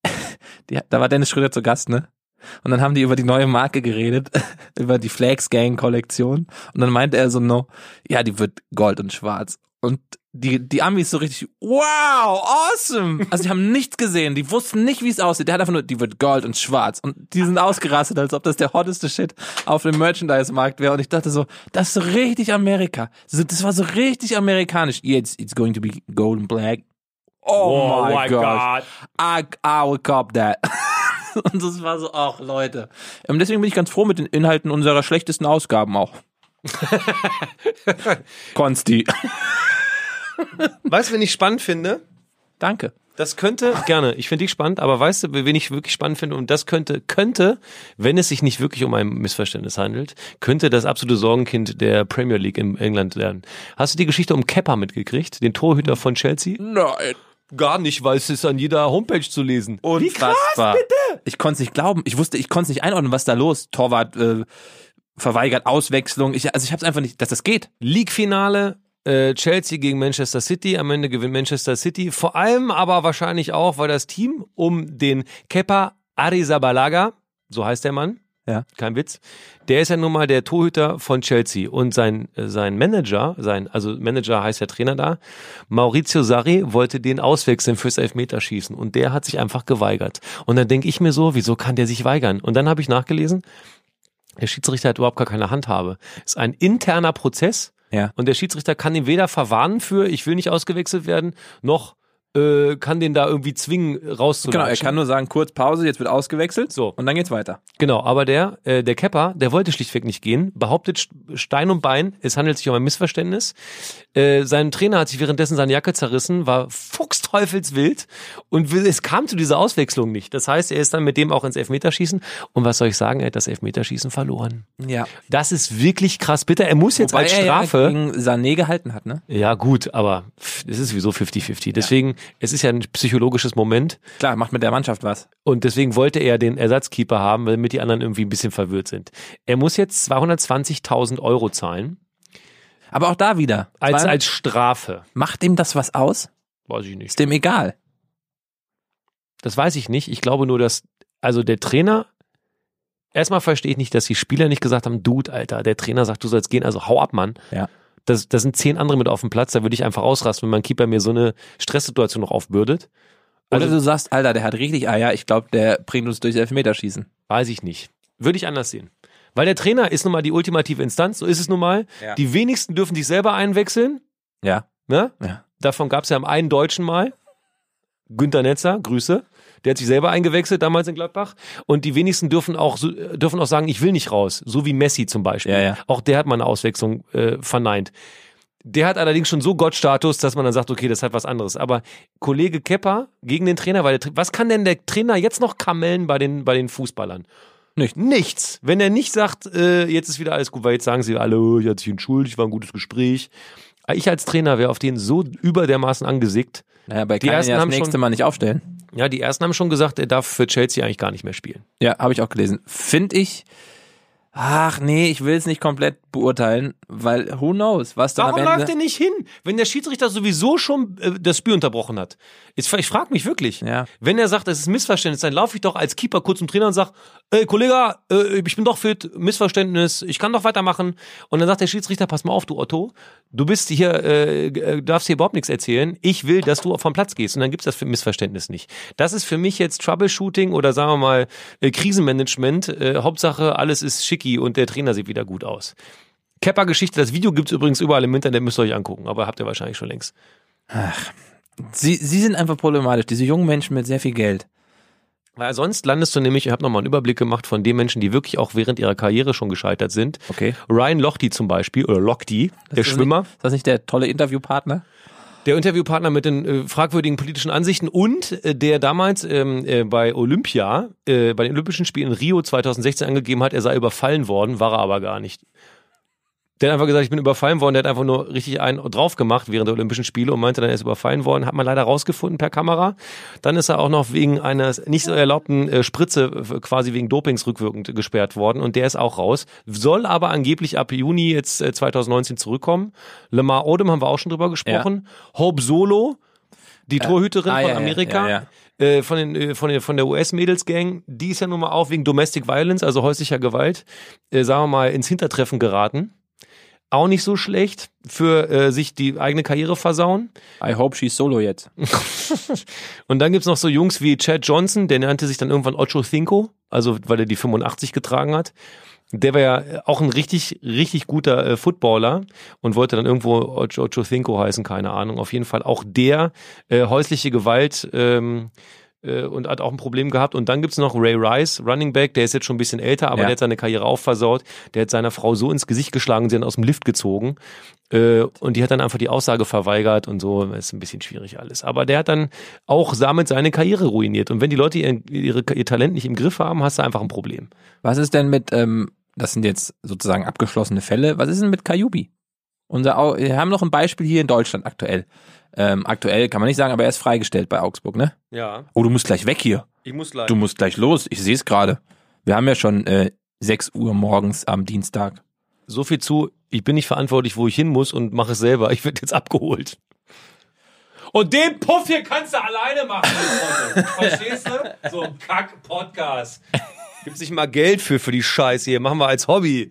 die, da war Dennis Schröder zu Gast, ne? Und dann haben die über die neue Marke geredet, über die Flags Gang Kollektion. Und dann meinte er so, no, ja, die wird gold und schwarz. Und die, die Amis so richtig, wow, awesome. Also die haben nichts gesehen, die wussten nicht, wie es aussieht. Der hat einfach nur, die wird gold und schwarz. Und die sind ausgerastet, als ob das der hotteste Shit auf dem Merchandise-Markt wäre. Und ich dachte so, das ist so richtig Amerika. Das war so richtig amerikanisch. Yeah, it's, it's going to be gold and black. Oh, my, gosh. I, I will cop that. Und das war so, ach Leute. Ähm, deswegen bin ich ganz froh mit den Inhalten unserer schlechtesten Ausgaben auch. Konsti. Weißt du, wen ich spannend finde? Danke. Das könnte, gerne, ich finde dich spannend, aber weißt du, wen ich wirklich spannend finde, und das könnte, könnte, wenn es sich nicht wirklich um ein Missverständnis handelt, könnte das absolute Sorgenkind der Premier League in England werden. Hast du die Geschichte um Kepper mitgekriegt, den Torhüter von Chelsea? Nein. Gar nicht, weil es ist an jeder Homepage zu lesen. Wie krass, bitte? Ich konnte es nicht glauben. Ich wusste, ich konnte es nicht einordnen, was da los. Torwart äh, verweigert Auswechslung. Ich, also ich habe es einfach nicht, dass das geht. League-Finale, äh, Chelsea gegen Manchester City. Am Ende gewinnt Manchester City. Vor allem aber wahrscheinlich auch, weil das Team um den Kepa Arrizabalaga, so heißt der Mann, Ja. kein Witz, der ist ja nun mal der Torhüter von Chelsea und sein, äh, sein Manager, sein, also Manager heißt ja Trainer da, Maurizio Sarri wollte den auswechseln fürs Elfmeterschießen und der hat sich einfach geweigert. Und dann denke ich mir so, wieso kann der sich weigern? Und dann habe ich nachgelesen, der Schiedsrichter hat überhaupt gar keine Handhabe. Ist ein interner Prozess Ja. und der Schiedsrichter kann ihn weder verwarnen für, ich will nicht ausgewechselt werden, noch äh, kann den da irgendwie zwingen, Genau, er rauszulatschen. kann nur sagen, kurz Pause, jetzt wird ausgewechselt. So. Und dann geht's weiter. Genau, aber der, äh, der Kepper, der wollte schlichtweg nicht gehen, behauptet St- Stein und Bein, es handelt sich um ein Missverständnis. Äh, sein Trainer hat sich währenddessen seine Jacke zerrissen, war fuchsteufelswild und will, es kam zu dieser Auswechslung nicht. Das heißt, er ist dann mit dem auch ins Elfmeterschießen und was soll ich sagen, er hat das Elfmeterschießen verloren. Ja. Das ist wirklich krass bitter. Er muss jetzt Wobei als er ja Strafe... gegen Sané gehalten hat, ne? Ja, gut, aber es ist sowieso 50-50. Deswegen, es ist ja ein psychologisches Moment. Klar, macht mit der Mannschaft was. Und deswegen wollte er den Ersatzkeeper haben, damit die anderen irgendwie ein bisschen verwirrt sind. Er muss jetzt 220.000 Euro zahlen. Aber auch da wieder. Als, als Strafe. macht ihm das was aus? Weiß ich nicht. Ist dem egal. Das weiß ich nicht. Ich glaube nur, dass, also der Trainer, erstmal verstehe ich nicht, dass die Spieler nicht gesagt haben, Dude, Alter, der Trainer sagt, du sollst gehen, also hau ab, Mann. Ja. Das, das sind zehn andere mit auf dem Platz, da würde ich einfach ausrasten, wenn mein Keeper mir so eine Stresssituation noch aufbürdet. Oder Also- du sagst, Alter, der hat richtig Eier, ich glaube, der bringt uns durch Elfmeterschießen. Weiß ich nicht. Würde ich anders sehen. Weil der Trainer ist nun mal die ultimative Instanz, so ist es nun mal. Ja. Die wenigsten dürfen sich selber einwechseln. Ja. Ne? Ja. Davon gab es ja am einen Deutschen mal. Günter Netzer, Grüße. Der hat sich selber eingewechselt damals in Gladbach. Und die wenigsten dürfen auch, äh, dürfen auch sagen, ich will nicht raus. So wie Messi zum Beispiel. Ja, ja. Auch der hat mal eine Auswechslung äh, verneint. Der hat allerdings schon so Gottstatus, dass man dann sagt, okay, das hat was anderes. Aber Kollege Kepper gegen den Trainer, weil der, was kann denn der Trainer jetzt noch kamellen bei den, bei den Fußballern? Nicht. Nichts. Wenn er nicht sagt, äh, jetzt ist wieder alles gut, weil jetzt sagen sie, hallo, ich hatte sich entschuldigt, war ein gutes Gespräch. Ich als Trainer wäre auf den so über dermaßen angesickt. Naja, bei kann ja das nächste schon- Mal nicht aufstellen. Ja, die ersten haben schon gesagt, er darf für Chelsea eigentlich gar nicht mehr spielen. Ja, habe ich auch gelesen. Finde ich. Ach nee, ich will es nicht komplett beurteilen, weil who knows, was dann Warum am läuft Ende. er nicht hin, wenn der Schiedsrichter sowieso schon äh, das Spiel unterbrochen hat? Jetzt, ich frage mich wirklich. Ja. Wenn er sagt, es ist Missverständnis, dann laufe ich doch als Keeper kurz zum Trainer und sage, ey Kollege, äh, ich bin doch fit, Missverständnis, ich kann doch weitermachen. Und dann sagt der Schiedsrichter, pass mal auf, du Otto, du bist hier, äh, äh, darfst hier überhaupt nichts erzählen. Ich will, dass du vom Platz gehst. Und dann gibt's das für Missverständnis nicht. Das ist für mich jetzt Troubleshooting oder sagen wir mal äh, Krisenmanagement. Äh, Hauptsache, alles ist schicki und der Trainer sieht wieder gut aus. Kepper-Geschichte, das Video gibt's übrigens überall im Internet, müsst ihr euch angucken, aber habt ihr wahrscheinlich schon längst. Sie, sie sind einfach problematisch, diese jungen Menschen mit sehr viel Geld. Weil sonst landest du nämlich, ich habe nochmal einen Überblick gemacht von den Menschen, die wirklich auch während ihrer Karriere schon gescheitert sind. Okay. Ryan Lochte zum Beispiel, oder Lochte, der Ist Schwimmer, Nicht, ist das nicht der tolle Interviewpartner? der Interviewpartner mit den äh, fragwürdigen politischen Ansichten und äh, der damals ähm, äh, bei Olympia, äh, bei den Olympischen Spielen in Rio 2016 angegeben hat, er sei überfallen worden, war er aber gar nicht. Der hat einfach gesagt, ich bin überfallen worden, der hat einfach nur richtig einen drauf gemacht während der Olympischen Spiele und meinte dann, er ist überfallen worden, hat man leider rausgefunden per Kamera. Dann ist er auch noch wegen einer nicht so erlaubten äh, Spritze äh, quasi wegen Dopings rückwirkend gesperrt worden und der ist auch raus. Soll aber angeblich ab Juni jetzt äh, 2019 zurückkommen. Lamar Odom haben wir auch schon drüber gesprochen. Hope Solo, die Torhüterin Ah, von ja, ja, Amerika. ja, Äh, von, den, äh, von, den, von der US-Mädels-Gang, die ist ja nun mal auch wegen Domestic Violence, also häuslicher Gewalt, äh, sagen wir mal, ins Hintertreffen geraten. Auch nicht so schlecht für äh, sich die eigene Karriere versauen. I hope she's solo jetzt. Und dann gibt's noch so Jungs wie Chad Johnson, der nannte sich dann irgendwann Ocho Cinco, also weil er die 85 getragen hat. Der war ja auch ein richtig, richtig guter äh, Footballer und wollte dann irgendwo Ocho, Ocho Cinco heißen, keine Ahnung. Auf jeden Fall auch der äh, häusliche Gewalt ähm, äh, und hat auch ein Problem gehabt. Und dann gibt's noch Ray Rice, Running Back, der ist jetzt schon ein bisschen älter, aber Ja. der hat seine Karriere auch versaut. Der hat seiner Frau so ins Gesicht geschlagen, sie hat aus dem Lift gezogen. Äh, und die hat dann einfach die Aussage verweigert und so. Das ist ein bisschen schwierig alles. Aber der hat dann auch damit seine Karriere ruiniert. Und wenn die Leute ihr, ihre, ihr Talent nicht im Griff haben, hast du einfach ein Problem. Was ist denn mit, ähm, das sind jetzt sozusagen abgeschlossene Fälle, was ist denn mit Kajubi? Unser, Au- wir haben noch ein Beispiel hier in Deutschland aktuell. Ähm, aktuell kann man nicht sagen, aber er ist freigestellt bei Augsburg, ne? Ja, Oh, du musst gleich weg hier. ich muss leider. Du musst gleich los. Ich sehe es gerade. Wir haben ja schon äh, 6 Uhr morgens am Dienstag. So viel zu, ich bin nicht verantwortlich, wo ich hin muss und mache es selber. Ich werde jetzt abgeholt. Und den Puff hier kannst du alleine machen. Freunde. Verstehst du? So ein Kack-Podcast. Gibt's nicht mal Geld für, für die Scheiße hier. Machen wir als Hobby.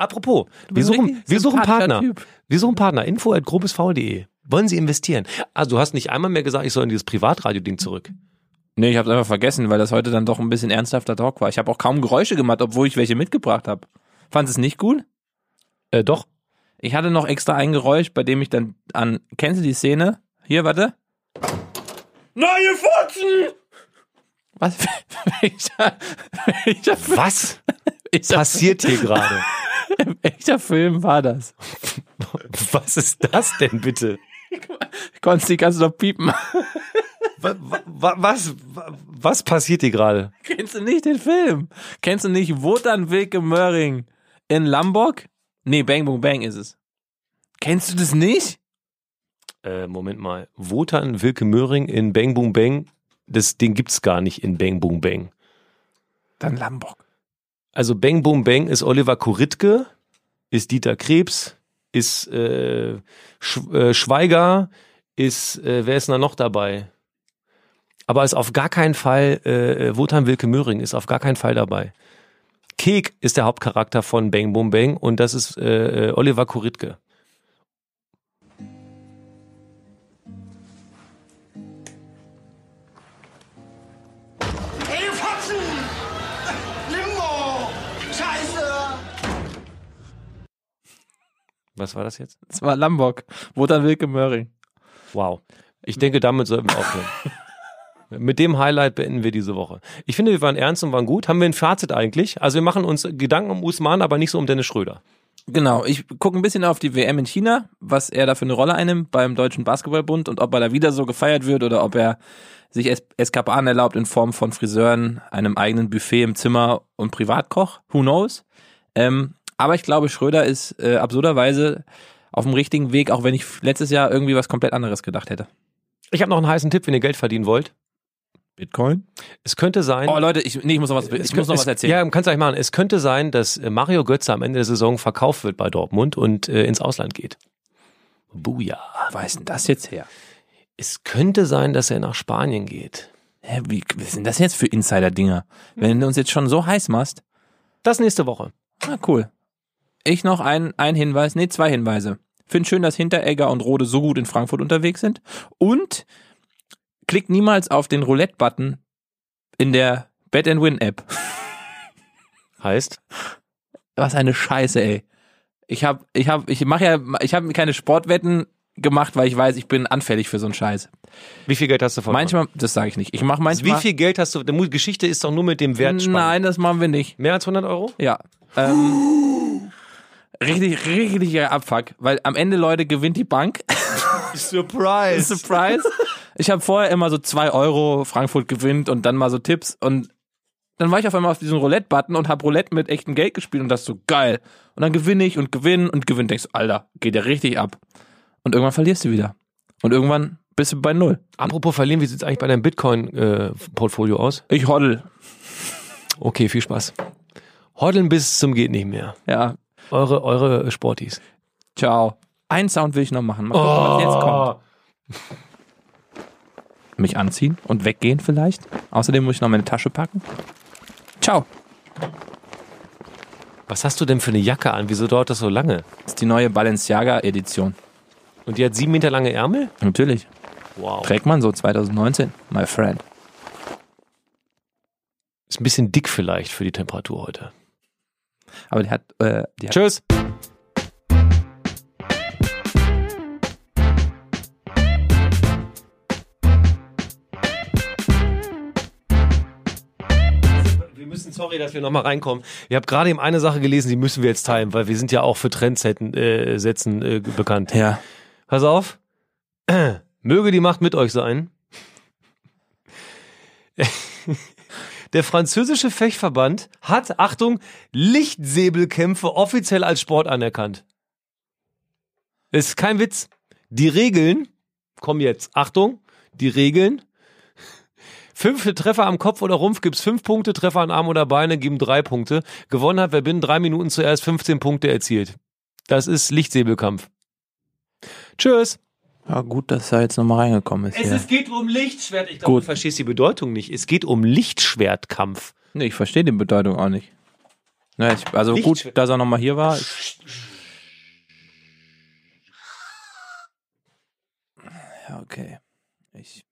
Apropos, wir suchen, wir suchen Partner. Typ. Wir suchen Partner. Info at grobesv.de. Wollen Sie investieren? Also, du hast nicht einmal mehr gesagt, ich soll in dieses Privatradio-Ding zurück. Nee, ich habe einfach vergessen, weil das heute dann doch ein bisschen ernsthafter Talk war. Ich habe auch kaum Geräusche gemacht, obwohl ich welche mitgebracht habe. Fandest es nicht gut? Äh, doch. Ich hatte noch extra ein Geräusch, bei dem ich dann an. Kennst du die Szene? Hier, warte. Neue Furzen! Was? welcher, welcher, Was passiert hier gerade? welcher Film war das? Was ist das denn bitte? Konsti, kannst du noch piepen? Wa- wa- Was, wa- was passiert hier gerade? Kennst du nicht den Film? Kennst du nicht Wotan Wilke Möhring in Lamborg? Nee, Bang Boom Bang ist es. Kennst du das nicht? Äh, Moment mal. Wotan Wilke Möhring in Bang Boom Bang, das, den gibt's gar nicht in Bang Boom Bang. Dann Lamborg. Also Bang Boom Bang ist Oliver Kuritke, ist Dieter Krebs, ist äh, Sch äh, Schweiger, ist, äh, wer ist da noch dabei? Aber ist auf gar keinen Fall, äh, äh, Wotan Wilke Möhring ist auf gar keinen Fall dabei. Kek ist der Hauptcharakter von Bang Boom Bang und das ist äh, äh, Oliver Kuritke. Was war das jetzt? Das war Lamborg. Wotan Wilke Möhring. Wow. Ich denke, damit sollten wir aufhören. Mit dem Highlight beenden wir diese Woche. Ich finde, wir waren ernst und waren gut. Haben wir ein Fazit eigentlich? Also wir machen uns Gedanken um Usman, aber nicht so um Dennis Schröder. Genau, ich gucke ein bisschen auf die WM in China, was er da für eine Rolle einnimmt beim Deutschen Basketballbund und ob er da wieder so gefeiert wird oder ob er sich es Eskapaden erlaubt in Form von Friseuren, einem eigenen Buffet im Zimmer und Privatkoch. Who knows? Ähm, aber ich glaube, Schröder ist äh, absurderweise auf dem richtigen Weg, auch wenn ich letztes Jahr irgendwie was komplett anderes gedacht hätte. Ich habe noch einen heißen Tipp, wenn ihr Geld verdienen wollt. Bitcoin? Es könnte sein. Oh Leute, ich, nee, ich muss noch was, ich es muss noch es, was erzählen. Ja, kannst du eigentlich machen. Es könnte sein, dass äh, Mario Götze am Ende der Saison verkauft wird bei Dortmund und äh, ins Ausland geht. Buja. Wo weiß denn das jetzt her? Es könnte sein, dass er nach Spanien geht. Hä, wie, was sind das jetzt für Insider-Dinger? Wenn du uns jetzt schon so heiß machst, Das nächste Woche. Ah, cool. Ich noch ein, ein Hinweis, nee, zwei Hinweise. Find schön, dass Hinteregger und Rode so gut in Frankfurt unterwegs sind. Und klickt niemals auf den Roulette-Button in der Bet and Win App. Heißt? Was eine Scheiße, ey. Ich hab, ich hab, ich mache ja, ich habe keine Sportwetten gemacht, weil ich weiß, ich bin anfällig für so einen Scheiß. Wie viel Geld hast du verloren? Manchmal, das sage ich nicht. Ich mache manchmal. Wie viel Geld hast du? Die Geschichte ist doch nur mit dem Wert spannend. Nein, das machen wir nicht. Mehr als 100 Euro? Ja. Ähm, richtig, richtiger Abfuck, weil am Ende, Leute, gewinnt die Bank. Surprise. Surprise. Ich habe vorher immer so zwei Euro Frankfurt gewinnt und dann mal so Tipps und dann war ich auf einmal auf diesem Roulette-Button und habe Roulette mit echtem Geld gespielt und das so geil. Und dann gewinne ich und gewinne und gewinne. Denkst du, Alter, geht ja richtig ab. Und irgendwann verlierst du wieder. Und irgendwann bist du bei Null. Apropos verlieren, wie sieht's eigentlich bei deinem Bitcoin-Portfolio aus? Ich hoddel. Okay, viel Spaß. Hodeln bis zum geht nicht mehr. Ja, Eure, eure Sportis. ciao. Einen Sound will ich noch machen. Mal gucken, was jetzt kommt. Mich anziehen und weggehen vielleicht. Außerdem muss ich noch meine Tasche packen. Ciao. Was hast du denn für eine Jacke an? Wieso dauert das so lange? Das ist die neue Balenciaga-Edition. Und die hat sieben Meter lange Ärmel? Natürlich. Wow. Trägt man so 2019, my friend. Ist ein bisschen dick vielleicht für die Temperatur heute. Aber die hat, äh, die hat Tschüss. Wir müssen, sorry, dass wir nochmal reinkommen. Ihr habt gerade eben eine Sache gelesen, die müssen wir jetzt teilen, weil wir sind ja auch für Trendsetten äh, Sätzen äh, bekannt. ja. Pass auf. Möge die Macht mit euch sein. Der französische Fechtverband hat, Achtung, Lichtsäbelkämpfe offiziell als Sport anerkannt. Ist kein Witz. Die Regeln, komm jetzt, Achtung, die Regeln. Fünf Treffer am Kopf oder Rumpf gibt's fünf Punkte, Treffer an Arm oder Beine geben drei Punkte. Gewonnen hat, wer binnen drei Minuten zuerst 15 Punkte erzielt. Das ist Lichtsäbelkampf. Tschüss. Ja, gut, dass er jetzt nochmal reingekommen ist. Es, hier. es geht um Lichtschwert. Ich glaube, du verstehst die Bedeutung nicht. Es geht um Lichtschwertkampf. Nee, ich verstehe die Bedeutung auch nicht. Ja, ich, also Lichtschwer- gut, dass er nochmal hier war. Ja, okay. Ich.